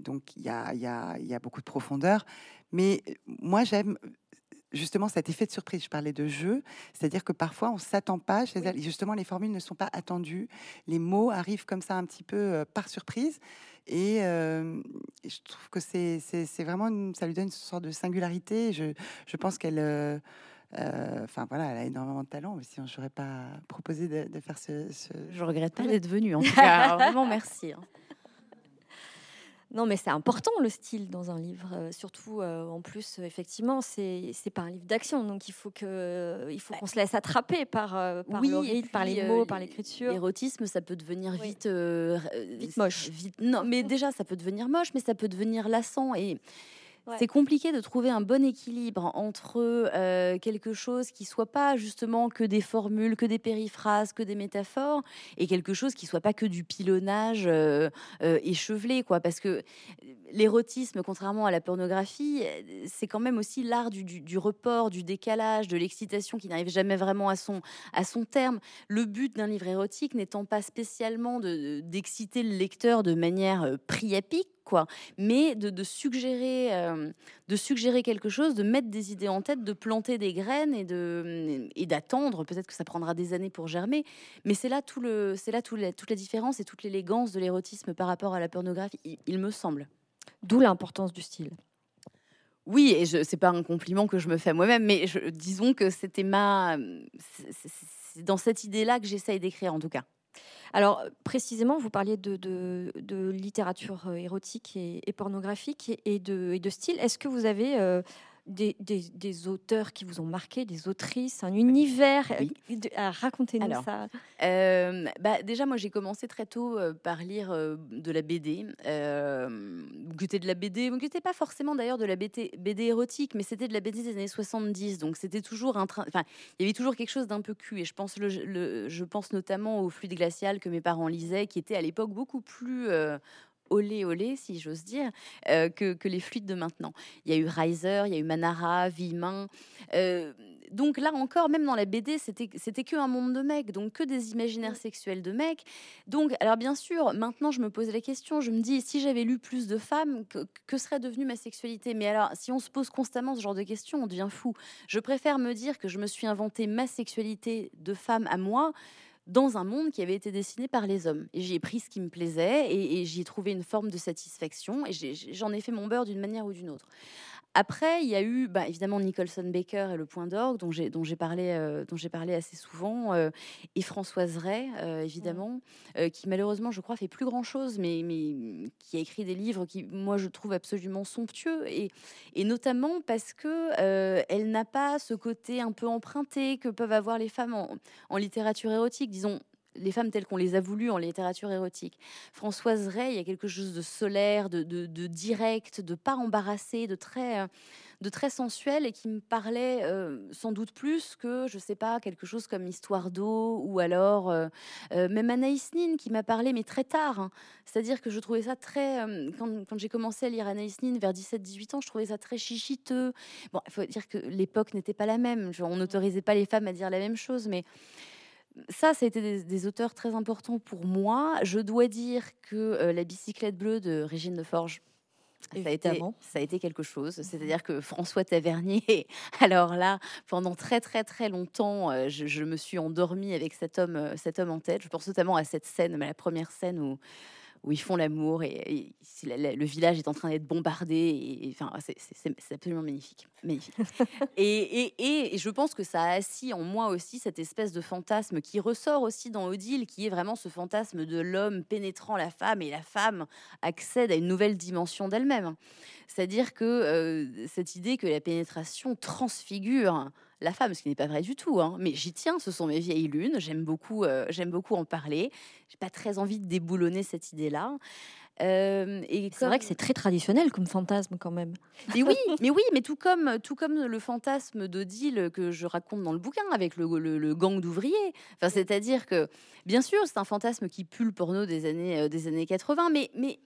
donc il y a, y, a, y a beaucoup de profondeur, mais moi j'aime justement cet effet de surprise. Je parlais de jeu, c'est-à-dire que parfois on s'attend pas chez elle. Justement, les formules ne sont pas attendues, les mots arrivent comme ça un petit peu euh, par surprise. Et euh, je trouve que c'est vraiment, ça lui donne une sorte de singularité. Je, je pense qu'elle, euh, enfin voilà, elle a énormément de talent. Mais sinon, j'aurais pas proposé de, faire ce, ce, Je regrette pas d'être venue. En tout [LAUGHS] cas, vraiment merci. Hein. Non, mais c'est important le style dans un livre, euh, surtout euh, en plus, effectivement, c'est pas un livre d'action, donc il faut faut bah qu'on se laisse attraper par, euh, par le rythme, par les mots, par l'écriture. L'érotisme, ça peut devenir vite, vite moche. non, mais déjà, ça peut devenir moche, mais ça peut devenir lassant et C'est compliqué de trouver un bon équilibre entre euh, quelque chose qui soit pas justement que des formules, que des périphrases, que des métaphores, et quelque chose qui soit pas que du pilonnage euh, euh, échevelé, quoi. Parce que l'érotisme, contrairement à la pornographie, c'est quand même aussi l'art du, du, report, du décalage, de l'excitation qui n'arrive jamais vraiment à son, à son terme. Le but d'un livre érotique n'étant pas spécialement d'exciter le lecteur de manière priapique, quoi, mais de, suggérer, euh, de suggérer quelque chose, de mettre des idées en tête, de planter des graines et de et d'attendre. Peut-être que ça prendra des années pour germer, mais c'est là tout le, c'est là tout toute la différence et toute l'élégance de l'érotisme par rapport à la pornographie, il, me semble. D'où l'importance du style. Oui, et ce n'est pas un compliment que je me fais moi-même, mais je, disons que c'était ma, c'est dans cette idée-là que j'essaye d'écrire en tout cas. Alors, précisément, vous parliez de, littérature euh, érotique et, pornographique et, de, style. Est-ce que vous avez euh, des, auteurs qui vous ont marqué, des autrices, un univers. Euh, racontez-nous ça. Euh, bah, déjà, moi, j'ai commencé très tôt euh, par lire de la BD. Euh, de la BD, qui n'était pas forcément d'ailleurs de la BD, BD érotique, mais c'était de la BD des années 70. Donc, c'était toujours un train. Enfin, il y avait toujours quelque chose d'un peu cul. Et je pense, le, je pense notamment au Fluide glacial que mes parents lisaient, qui était à l'époque beaucoup plus olé olé, si j'ose dire, euh, que, les fluides de maintenant. Il y a eu Riser, il y a eu Manara, Villemin. Euh, donc là encore, même dans la BD, c'était c'était que un monde de mecs, donc que des imaginaires sexuels de mecs. Donc, alors bien sûr, maintenant je me pose la question, je me dis si j'avais lu plus de femmes, que, serait devenue ma sexualité? Mais alors, si on se pose constamment ce genre de questions, on devient fou. Je préfère me dire que je me suis inventé ma sexualité de femme à moi dans un monde qui avait été dessiné par les hommes. Et j'y ai pris ce qui me plaisait et, j'y ai trouvé une forme de satisfaction et j'en ai, fait mon beurre d'une manière ou d'une autre. Après, il y a eu bah, évidemment Nicholson Baker et le Point d'orgue dont j'ai dont j'ai parlé euh, dont j'ai parlé assez souvent euh, et Françoise Ray euh, évidemment qui malheureusement je crois fait plus grand chose mais mais qui a écrit des livres qui moi je trouve absolument somptueux et et notamment parce que elle n'a pas ce côté un peu emprunté que peuvent avoir les femmes en, en littérature érotique. Disons les femmes telles qu'on les a voulues en littérature érotique. Françoise Ray, il y a quelque chose de solaire, de, direct, de pas embarrassé, de très, euh, de très sensuel et qui me parlait euh, sans doute plus que, je sais pas, quelque chose comme Histoire d'eau ou alors euh, même Anaïs Nin qui m'a parlé, mais très tard. Hein. C'est-à-dire que je trouvais ça très. quand, j'ai commencé à lire Anaïs Nin vers 17-18 ans, je trouvais ça très chichiteux. Bon, il faut dire que l'époque n'était pas la même. on n'autorisait pas les femmes à dire la même chose, mais ça, ça a été des, auteurs très importants pour moi. Je dois dire que euh, La bicyclette bleue de Régine de Forge, ça a, été, ça a été quelque chose. C'est-à-dire que François Tavernier, [LAUGHS] alors là, pendant très très très longtemps, euh, je, me suis endormie avec cet homme, euh, cet homme en tête. Je pense notamment à cette scène, la première scène où où ils font l'amour et, le village est en train d'être bombardé. Et, enfin, c'est absolument magnifique. magnifique. [LAUGHS] et, et, je pense que ça a assis en moi aussi cette espèce de fantasme qui ressort aussi dans Odile, qui est vraiment ce fantasme de l'homme pénétrant la femme et la femme accède à une nouvelle dimension d'elle-même. C'est-à-dire que euh, cette idée que la pénétration transfigure la femme, ce qui n'est pas vrai du tout. Hein. Mais j'y tiens, ce sont mes vieilles lunes. J'aime beaucoup, euh, j'aime beaucoup en parler. J'ai pas très envie de déboulonner cette idée-là. Euh, et c'est vrai que c'est très traditionnel comme fantasme quand même. [LAUGHS] Mais oui, mais oui, mais tout comme tout comme le fantasme d'Odile que je raconte dans le bouquin avec le, le, gang d'ouvriers. Enfin, c'est-à-dire que bien sûr, c'est un fantasme qui pue le porno des années euh, des années 80, mais mais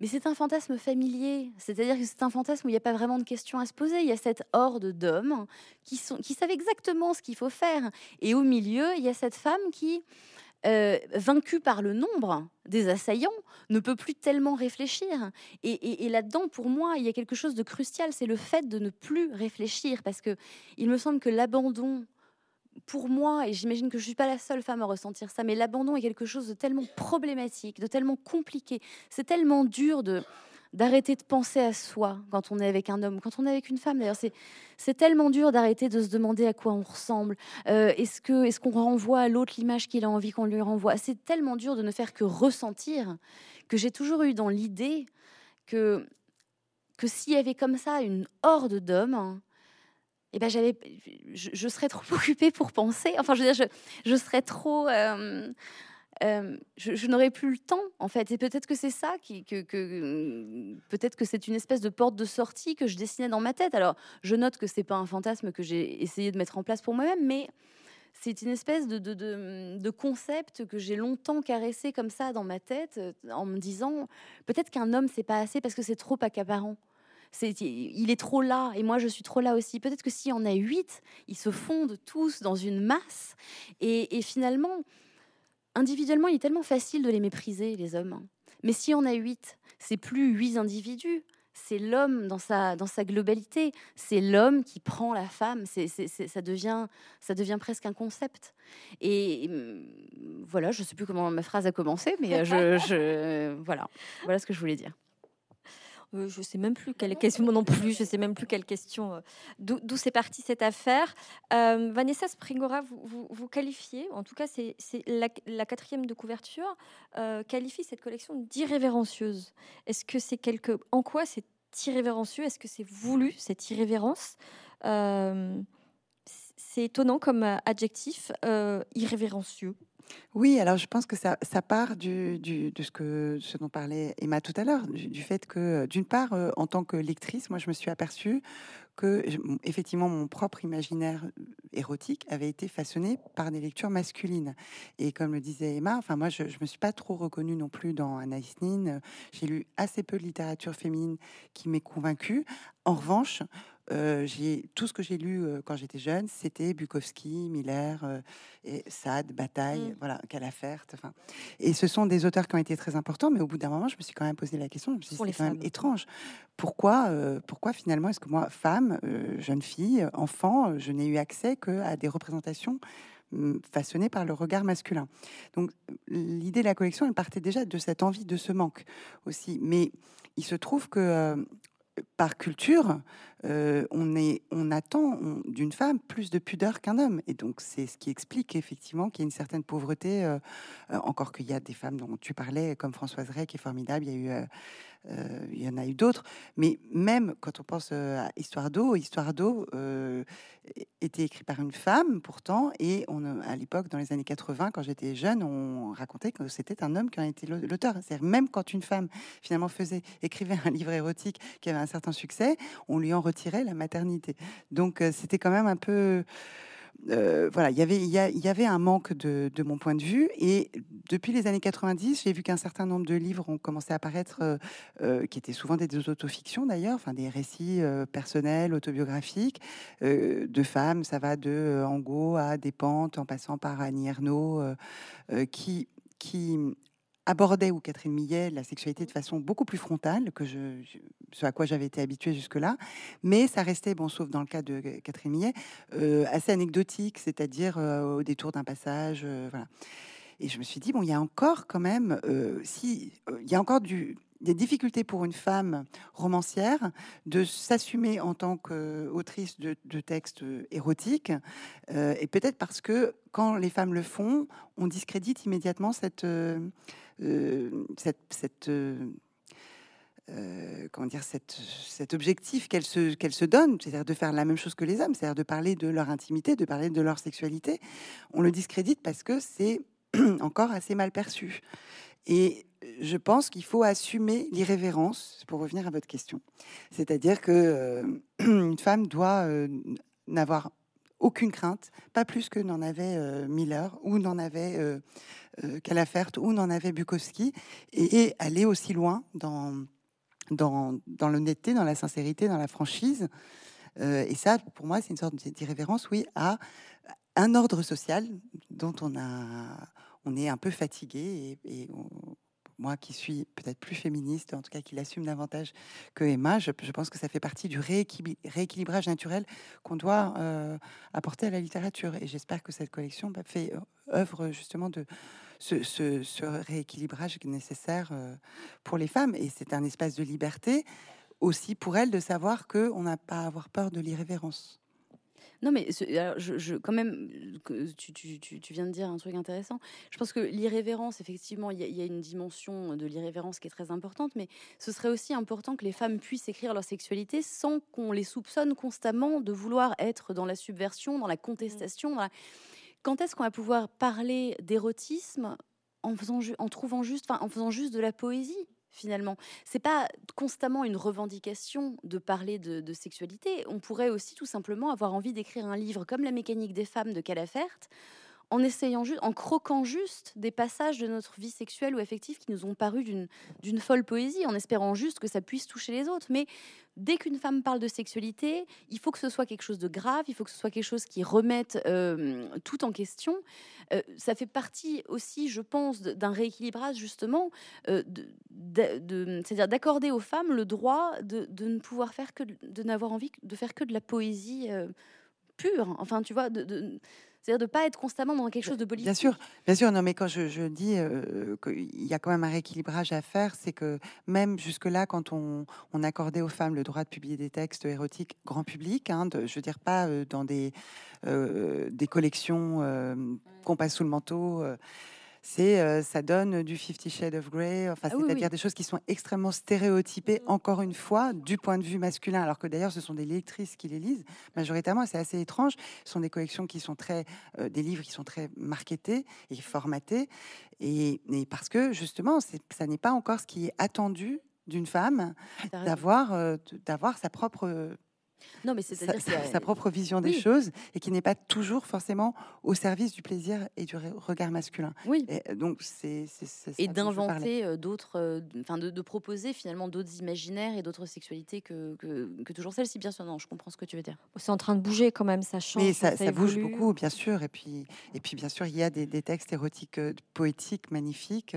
mais c'est un fantasme familier, c'est-à-dire que c'est un fantasme où il n'y a pas vraiment de questions à se poser. Il y a cette horde d'hommes qui, savent exactement ce qu'il faut faire. Et au milieu, il y a cette femme qui, euh, vaincue par le nombre des assaillants, ne peut plus tellement réfléchir. Et, et là-dedans, pour moi, il y a quelque chose de crucial, c'est le fait de ne plus réfléchir, parce que il me semble que l'abandon pour moi, et j'imagine que je ne suis pas la seule femme à ressentir ça, mais l'abandon est quelque chose de tellement problématique, de tellement compliqué. C'est tellement dur de d'arrêter de penser à soi quand on est avec un homme, quand on est avec une femme. D'ailleurs, c'est c'est tellement dur d'arrêter de se demander à quoi on ressemble. Euh, est-ce que est-ce qu'on renvoie à l'autre l'image qu'il a envie qu'on lui renvoie? C'est tellement dur de ne faire que ressentir que j'ai toujours eu dans l'idée que que s'il y avait comme ça une horde d'hommes eh ben j'avais, je, serais trop [LAUGHS] occupée pour penser. Enfin, je veux dire, je, serais trop, euh, je, n'aurais plus le temps, en fait. Et peut-être que c'est ça, que, peut-être que c'est une espèce de porte de sortie que je dessinais dans ma tête. Alors, je note que c'est pas un fantasme que j'ai essayé de mettre en place pour moi-même, mais c'est une espèce de, de, concept que j'ai longtemps caressé comme ça dans ma tête, en me disant peut-être qu'un homme c'est pas assez parce que c'est trop accaparant. Il est trop là et moi je suis trop là aussi. Peut-être que s'il y en a huit, ils se fondent tous dans une masse et, finalement individuellement, il est tellement facile de les mépriser, les hommes. Mais si on a huit, c'est plus huit individus, c'est l'homme dans sa, dans sa globalité. C'est l'homme qui prend la femme. Ça, devient, ça devient presque un concept. Et hum, voilà, je ne sais plus comment ma phrase a commencé, mais je, voilà, voilà ce que je voulais dire. Euh, je sais même plus quelle question non plus. Je sais même plus quelle question. Euh, d'où c'est parti cette affaire. Euh, Vanessa Springora, vous, vous, qualifiez, en tout cas, c'est la, quatrième de couverture, qualifie cette collection d'irrévérencieuse. Est-ce que c'est quelque. En quoi c'est irrévérencieux? Est-ce que c'est voulu, cette irrévérence? C'est étonnant comme adjectif, irrévérencieux. Oui, alors je pense que ça, part de ce, que, ce dont parlait Emma tout à l'heure, du, fait que, d'une part, euh, en tant que lectrice, moi, je me suis aperçue que, effectivement, mon propre imaginaire euh, érotique avait été façonné par des lectures masculines. Et comme le disait Emma, enfin, moi, je ne me suis pas trop reconnue non plus dans Anaïs Nin. J'ai lu assez peu de littérature féminine qui m'ait convaincue. En revanche, euh, tout ce que j'ai lu euh, quand j'étais jeune, c'était Bukowski, Miller, euh, et Sade, Bataille, mmh. voilà, Calafert. Enfin, et ce sont des auteurs qui ont été très importants, mais au bout d'un moment, je me suis quand même posé la question. Je me suis dit, c'est quand même étrange. Pourquoi, pourquoi finalement est-ce que moi, femme, jeune fille, enfant, je n'ai eu accès que à des représentations mmh, façonnées par le regard masculin? Donc l'idée de la collection, elle partait déjà de cette envie, de ce manque aussi. Mais il se trouve que par culture, euh, on, attend d'une femme plus de pudeur qu'un homme. Et donc, c'est ce qui explique effectivement qu'il y a une certaine pauvreté, euh, euh, encore qu'il y a des femmes dont tu parlais, comme Françoise Ray, qui est formidable. Il y en a eu d'autres, mais même quand on pense à Histoire d'eau, Histoire d'eau était écrit par une femme pourtant, et à l'époque, dans les années 80, quand j'étais jeune, on racontait que c'était un homme qui en était l'auteur. C'est-à-dire même quand une femme finalement faisait, écrivait un livre érotique qui avait un certain succès, on lui en retirait la maternité. Donc c'était quand même un peu euh, voilà, y il y, avait un manque de, mon point de vue. Et depuis les années 90, j'ai vu qu'un certain nombre de livres ont commencé à apparaître, euh, euh, qui étaient souvent des autofictions d'ailleurs, enfin des récits personnels, autobiographiques, de femmes. Ça va de Angot à Despentes, en passant par Annie Ernaux, qui qui abordait, ou Catherine Millet, la sexualité de façon beaucoup plus frontale que ce à quoi j'avais été habituée jusque-là. Mais ça restait, bon, sauf dans le cas de Catherine Millet, euh, assez anecdotique, c'est-à-dire euh, au détour d'un passage. Euh. Et je me suis dit, bon, il y a encore quand même, si, il y a encore des difficultés pour une femme romancière de s'assumer en tant qu'autrice de, textes érotiques, et peut-être parce que quand les femmes le font, on discrédite immédiatement cette, cette, euh, euh, comment dire, cet objectif qu'elle se, qu'elle se donne, c'est-à-dire de faire la même chose que les hommes, c'est-à-dire de parler de leur intimité, de parler de leur sexualité, on le discrédite parce que c'est [CLEARS THROAT] encore assez mal perçu. Et je pense qu'il faut assumer l'irrévérence, pour revenir à votre question. C'est-à-dire que [CLEARS THROAT] une femme doit n'avoir aucune crainte, pas plus que n'en avait Miller ou n'en avait euh, Calafert ou n'en avait Bukowski, et, aller aussi loin dans, dans, dans l'honnêteté, dans la sincérité, dans la franchise. Euh, et ça, pour moi, c'est une sorte d'irrévérence, oui, à un ordre social dont on, a, on est un peu fatigué et, moi qui suis peut-être plus féministe, en tout cas qui l'assume davantage que Emma, je, pense que ça fait partie du rééquilibrage naturel qu'on doit euh, apporter à la littérature. Et j'espère que cette collection bah, fait œuvre justement de, ce, ce, rééquilibrage nécessaire euh, pour les femmes. Et c'est un espace de liberté aussi pour elles de savoir qu'on n'a pas à avoir peur de l'irrévérence. Non, mais je, quand même, tu, tu, tu, viens de dire un truc intéressant. Je pense que l'irrévérence, effectivement, il y, y, a une dimension de l'irrévérence qui est très importante, mais ce serait aussi important que les femmes puissent écrire leur sexualité sans qu'on les soupçonne constamment de vouloir être dans la subversion, dans la contestation. Dans la quand est-ce qu'on va pouvoir parler d'érotisme en faisant trouvant juste, en faisant juste de la poésie finalement? C'est pas constamment une revendication de parler de, sexualité. On pourrait aussi tout simplement avoir envie d'écrire un livre comme La mécanique des femmes de Calafert, en essayant juste, en croquant juste des passages de notre vie sexuelle ou affective qui nous ont paru d'une folle poésie, en espérant juste que ça puisse toucher les autres. Mais dès qu'une femme parle de sexualité, il faut que ce soit quelque chose de grave, il faut que ce soit quelque chose qui remette euh, tout en question. Euh, ça fait partie aussi, je pense, d'un rééquilibrage justement, euh, c'est-à-dire d'accorder aux femmes le droit de, ne pouvoir faire que, de n'avoir envie de faire que de la poésie pure. Enfin, tu vois, c'est-à-dire de ne pas être constamment dans quelque chose de politique. Bien sûr, bien sûr. Non, mais quand je, dis euh, qu'il y a quand même un rééquilibrage à faire, c'est que même jusque-là, quand on, accordait aux femmes le droit de publier des textes érotiques grand public, hein, je veux dire pas euh, dans des, euh, des collections qu'on passe sous le manteau c'est euh, ça donne du Fifty Shades of Grey, enfin, ah c'est-à-dire des choses qui sont extrêmement stéréotypées, mm. encore une fois, du point de vue masculin, alors que d'ailleurs ce sont des lectrices qui les lisent majoritairement, c'est assez étrange. Ce sont des collections qui sont très, euh, des livres qui sont très marketés et formatés, et, parce que justement, ça n'est pas encore ce qui est attendu d'une femme d'avoir euh, d'avoir sa propre non, mais c'est sa, propre vision des choses et qui n'est pas toujours forcément au service du plaisir et du regard masculin. Oui. Et donc c'est et d'inventer euh, d'autres, euh, enfin de, proposer finalement d'autres imaginaires et d'autres sexualités que, que, toujours celles-ci. Bien sûr, non, je comprends ce que tu veux dire. C'est en train de bouger quand même, ça change. Mais ça, ça, bouge beaucoup, bien sûr. Et puis et puis bien sûr, il y a des, des textes érotiques euh, poétiques magnifiques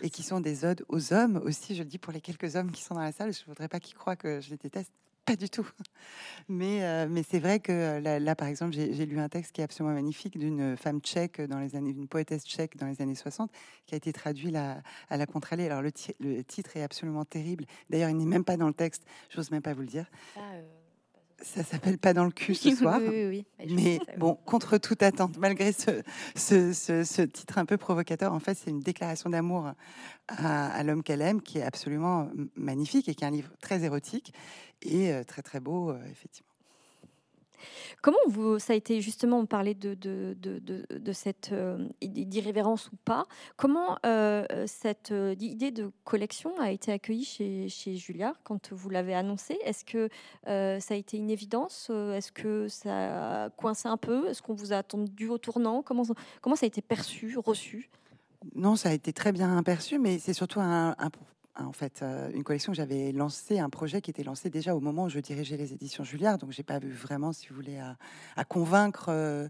et qui sont des odes aux hommes aussi. Je le dis pour les quelques hommes qui sont dans la salle. Je ne voudrais pas qu'ils croient que je les déteste pas du tout. Mais, euh, mais c'est vrai que euh, là, par exemple, j'ai lu un texte qui est absolument magnifique d'une femme tchèque dans les années, d'une poétesse tchèque dans les années 60, qui a été traduit à la contre-allée. Alors le, titre est absolument terrible. D'ailleurs, il n'est même pas dans le texte. J'ose même pas vous le dire. Euh, ça s'appelle pas dans le cul ce soir. oui, oui, Mais bon, contre toute attente, malgré ce, ce, ce, titre un peu provocateur, en fait, c'est une déclaration d'amour à, à l'homme qu'elle aime, qui est absolument magnifique et qui est un livre très érotique et euh, très très beau, euh, effectivement. Comment vous, ça a été justement, on parlait de, de, de, de cette euh, d'irrévérence ou pas. Comment euh, cette euh, idée de collection a été accueillie chez, chez Julia quand vous l'avez annoncé Est-ce que ça a été une évidence? Est-ce que ça a coincé un peu? Est-ce qu'on vous a attendu au tournant? Comment, comment ça a été perçu, reçu? Non, ça a été très bien perçu, mais c'est surtout un, un, en fait, euh, une collection que j'avais lancée, un projet qui était lancé déjà au moment où je dirigeais les éditions Julliard. Donc, j'ai pas vu vraiment, si vous voulez, à, convaincre. Euh,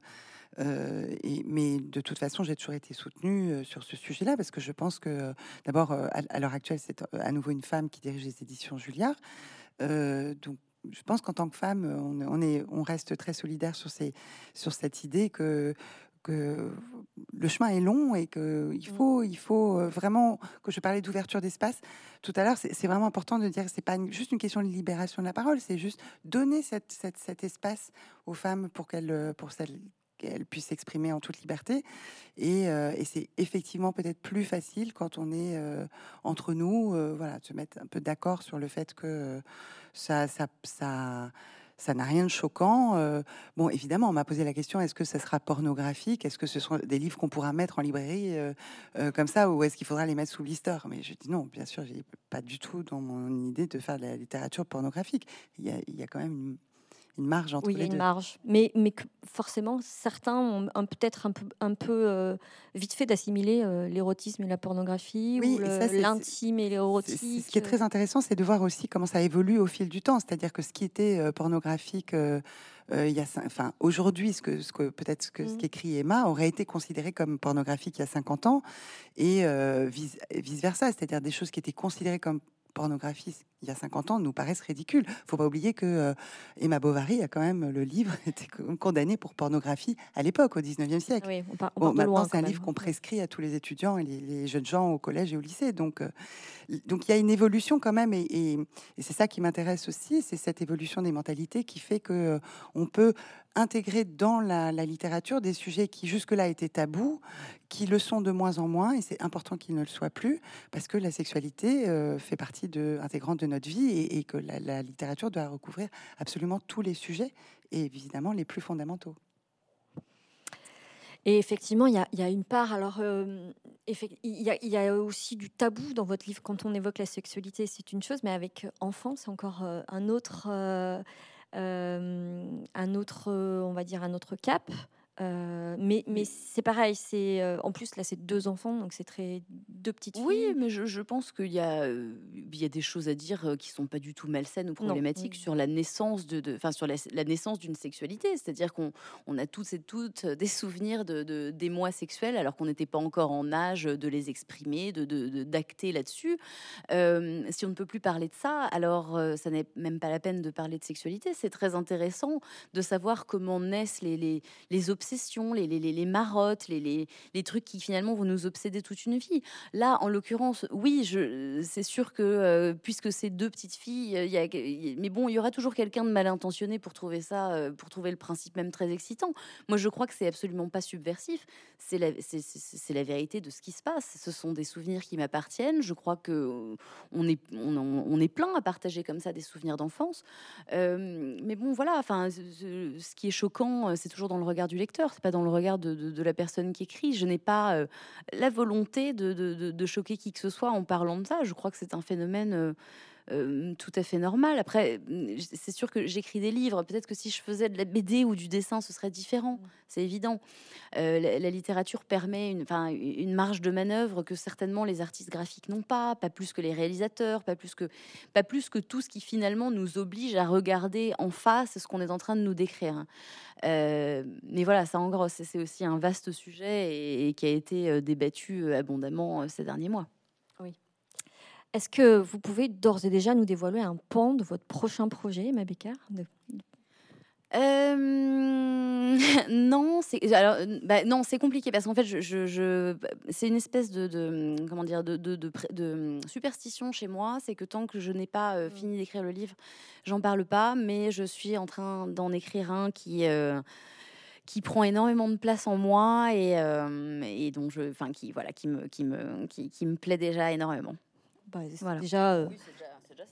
euh, mais de toute façon, j'ai toujours été soutenue sur ce sujet-là parce que je pense que, d'abord, à, l'heure actuelle, c'est à nouveau une femme qui dirige les éditions Julliard. donc, je pense qu'en tant que femme, on, est, on reste très solidaire sur, ces, sur cette idée que que le chemin est long et qu'il mmh. faut, il faut euh, vraiment, que je parlais d'ouverture d'espace tout à l'heure, c'est vraiment important de dire que c'est pas juste une question de libération de la parole, c'est juste donner cette, cet espace aux femmes pour qu'elles euh, pour qu'elles puissent s'exprimer en toute liberté. Et, euh, et c'est effectivement peut-être plus facile quand on est entre nous, voilà, de se mettre un peu d'accord sur le fait que ça, ça, ça ça n'a rien de choquant. Euh, bon, évidemment, on m'a posé la question est-ce que ça sera pornographique? Est-ce que ce sont des livres qu'on pourra mettre en librairie euh, euh, comme ça Ou est-ce qu'il faudra les mettre sous blister? Mais je dis non, bien sûr, j'ai pas du tout dans mon idée de faire de la littérature pornographique. Il y a, il y a quand même une une marge entre oui, il y a une marge. Mais, mais forcément, certains ont peut-être un peu, un peu euh, vite fait d'assimiler euh, l'érotisme et la pornographie, ou l'intime et l'érotique. Ce qui est très intéressant, c'est de voir aussi comment ça évolue au fil du temps. C'est-à-dire que ce qui était euh, pornographique il y a, enfin, aujourd'hui, ce que, ce que peut-être ce que ce mmh. qu'écrit Emma aurait été considéré comme pornographique il y a 50 ans, et vice, vice versa, c'est-à-dire des choses qui étaient considérées comme pornographie il y a 50 ans nous paraissent ridicules. Il faut pas oublier que euh, Emma Bovary a quand même le livre [LAUGHS] été condamné pour pornographie à l'époque, au 19e siècle. Oui, on maintenant, c'est un livre qu'on prescrit à tous les étudiants et les, jeunes gens au collège et au lycée. Donc, euh, donc il y a une évolution quand même, et, et, c'est ça qui m'intéresse aussi, c'est cette évolution des mentalités qui fait que euh, on peut intégrer dans la, littérature des sujets qui jusque-là étaient tabous, qui le sont de moins en moins, et c'est important qu'ils ne le soient plus, parce que la sexualité fait partie intégrante de notre vie et, que la, littérature doit recouvrir absolument tous les sujets et évidemment les plus fondamentaux. Et effectivement, il y a, une part. Alors, il y, a, aussi du tabou dans votre livre quand on évoque la sexualité, c'est une chose, mais avec enfant, c'est encore un autre, un autre, on va dire un autre cap. Euh, mais mais c'est pareil, c'est euh, en plus là c'est deux enfants donc c'est très deux petites filles. Oui, mais je, je pense qu'il y a euh, il y a des choses à dire qui sont pas du tout malsaines ou problématiques sur la naissance de enfin sur la, naissance d'une sexualité, c'est-à-dire qu'on on a tous et toutes des souvenirs de, de des mois sexuels alors qu'on n'était pas encore en âge de les exprimer, de d'acter là-dessus. si on ne peut plus parler de ça, alors ça n'est même pas la peine de parler de sexualité. C'est très intéressant de savoir comment naissent les les, les les, marottes, les, trucs qui finalement vont nous obséder toute une vie. Là, en l'occurrence, oui, c'est sûr que euh, puisque c'est deux petites filles, a, mais bon, il y aura toujours quelqu'un de mal intentionné pour trouver ça, euh, pour trouver le principe même très excitant. Moi, je crois que c'est absolument pas subversif. C'est la, vérité de ce qui se passe. Ce sont des souvenirs qui m'appartiennent. Je crois que euh, on, est plein à partager comme ça des souvenirs d'enfance. mais bon, voilà. Enfin, ce, ce qui est choquant, c'est toujours dans le regard du lecteur c'est pas dans le regard de, la personne qui écrit. Je n'ai pas euh, la volonté de, choquer qui que ce soit en parlant de ça. Je crois que c'est un phénomène euh, tout à fait normal. Après, c'est sûr que j'écris des livres. Peut-être que si je faisais de la BD ou du dessin, ce serait différent. Mmh. C'est évident. Euh, la, littérature permet une, une marge de manœuvre que certainement les artistes graphiques n'ont pas, pas plus que les réalisateurs, pas plus que, pas plus que tout ce qui finalement nous oblige à regarder en face ce qu'on est en train de nous décrire. Euh, mais voilà, ça en gros, c'est aussi un vaste sujet et qui a été débattu abondamment ces derniers mois. Est-ce que vous pouvez d'ores et déjà nous dévoiler un pan de votre prochain projet, Ma euh, [LAUGHS] non, c'est alors bah, non, c'est compliqué parce qu'en fait, je, c'est une espèce de, comment dire de, de, superstition chez moi, c'est que tant que je n'ai pas euh, mmh. fini d'écrire le livre, j'en parle pas, mais je suis en train d'en écrire un qui euh, qui prend énormément de place en moi et, et dont je, enfin qui voilà, qui me qui me qui me plaît déjà énormément. Bah, voilà. déjà, euh,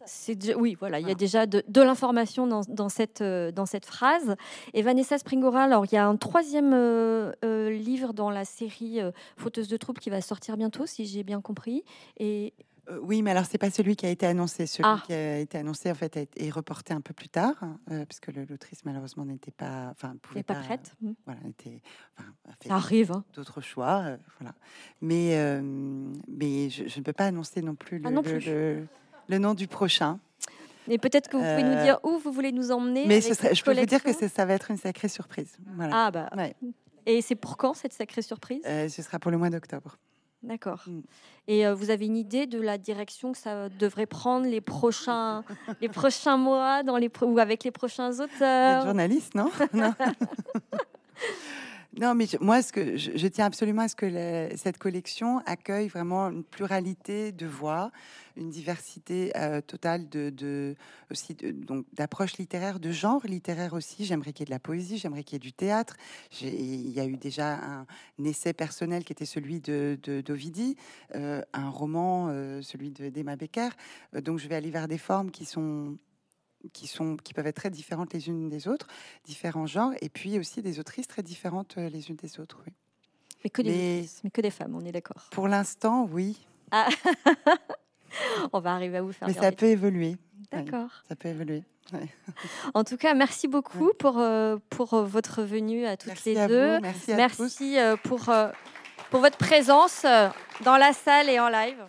c'est déjà, oui, voilà, il y a déjà de, de l'information dans, dans, cette, euh, dans cette phrase. Et Vanessa Springora, alors il y a un troisième euh, livre dans la série Fauteuse de troupe qui va sortir bientôt, si j'ai bien compris. Et euh, oui, mais alors c'est pas celui qui a été annoncé. Celui ah. qui a été annoncé en fait est reporté un peu plus tard, euh, puisque l'autrice malheureusement n'était pas, enfin, pouvait pas, prête. Mmh. Voilà, était, enfin, Ça arrive. Hein. D'autres choix, euh, voilà. Mais mais je, ne peux pas annoncer non plus ah, le, le, nom du prochain. Mais peut-être que vous pouvez nous dire où vous voulez nous emmener. Mais je peux vous dire que ça va être une sacrée surprise. Voilà. Ah bah. Et c'est pour quand cette sacrée surprise? Ce sera pour le mois d'octobre. D'accord. Mm. Et euh, vous avez une idée de la direction que ça devrait prendre les prochains, les prochains mois dans les ou avec les prochains auteurs? Journaliste, non, [LAUGHS] non. [LAUGHS] Non, mais moi, ce que je, tiens absolument à ce que cette collection accueille vraiment une pluralité de voix, une diversité euh, totale de, aussi donc d'approches littéraires, de genre littéraire aussi. J'aimerais qu'il y ait de la poésie, j'aimerais qu'il y ait du théâtre. Il y a eu déjà un, essai personnel qui était celui de d'Ovidie, euh, un roman, euh, celui d'Emma Becker. donc, je vais aller vers des formes qui sont qui, sont, qui peuvent être très différentes les unes des autres, différents genres, et puis aussi des autrices très différentes euh, les unes des autres. Oui. Mais, que des, mais, que des femmes, on est d'accord. Pour l'instant, oui. Ah. [LAUGHS] on va arriver à vous faire. Mais ça peut évoluer. D'accord. ça peut évoluer. [LAUGHS] En tout cas, merci beaucoup pour, euh, pour euh, votre venue à toutes les deux. merci à merci pour, pour votre présence dans la salle et en live.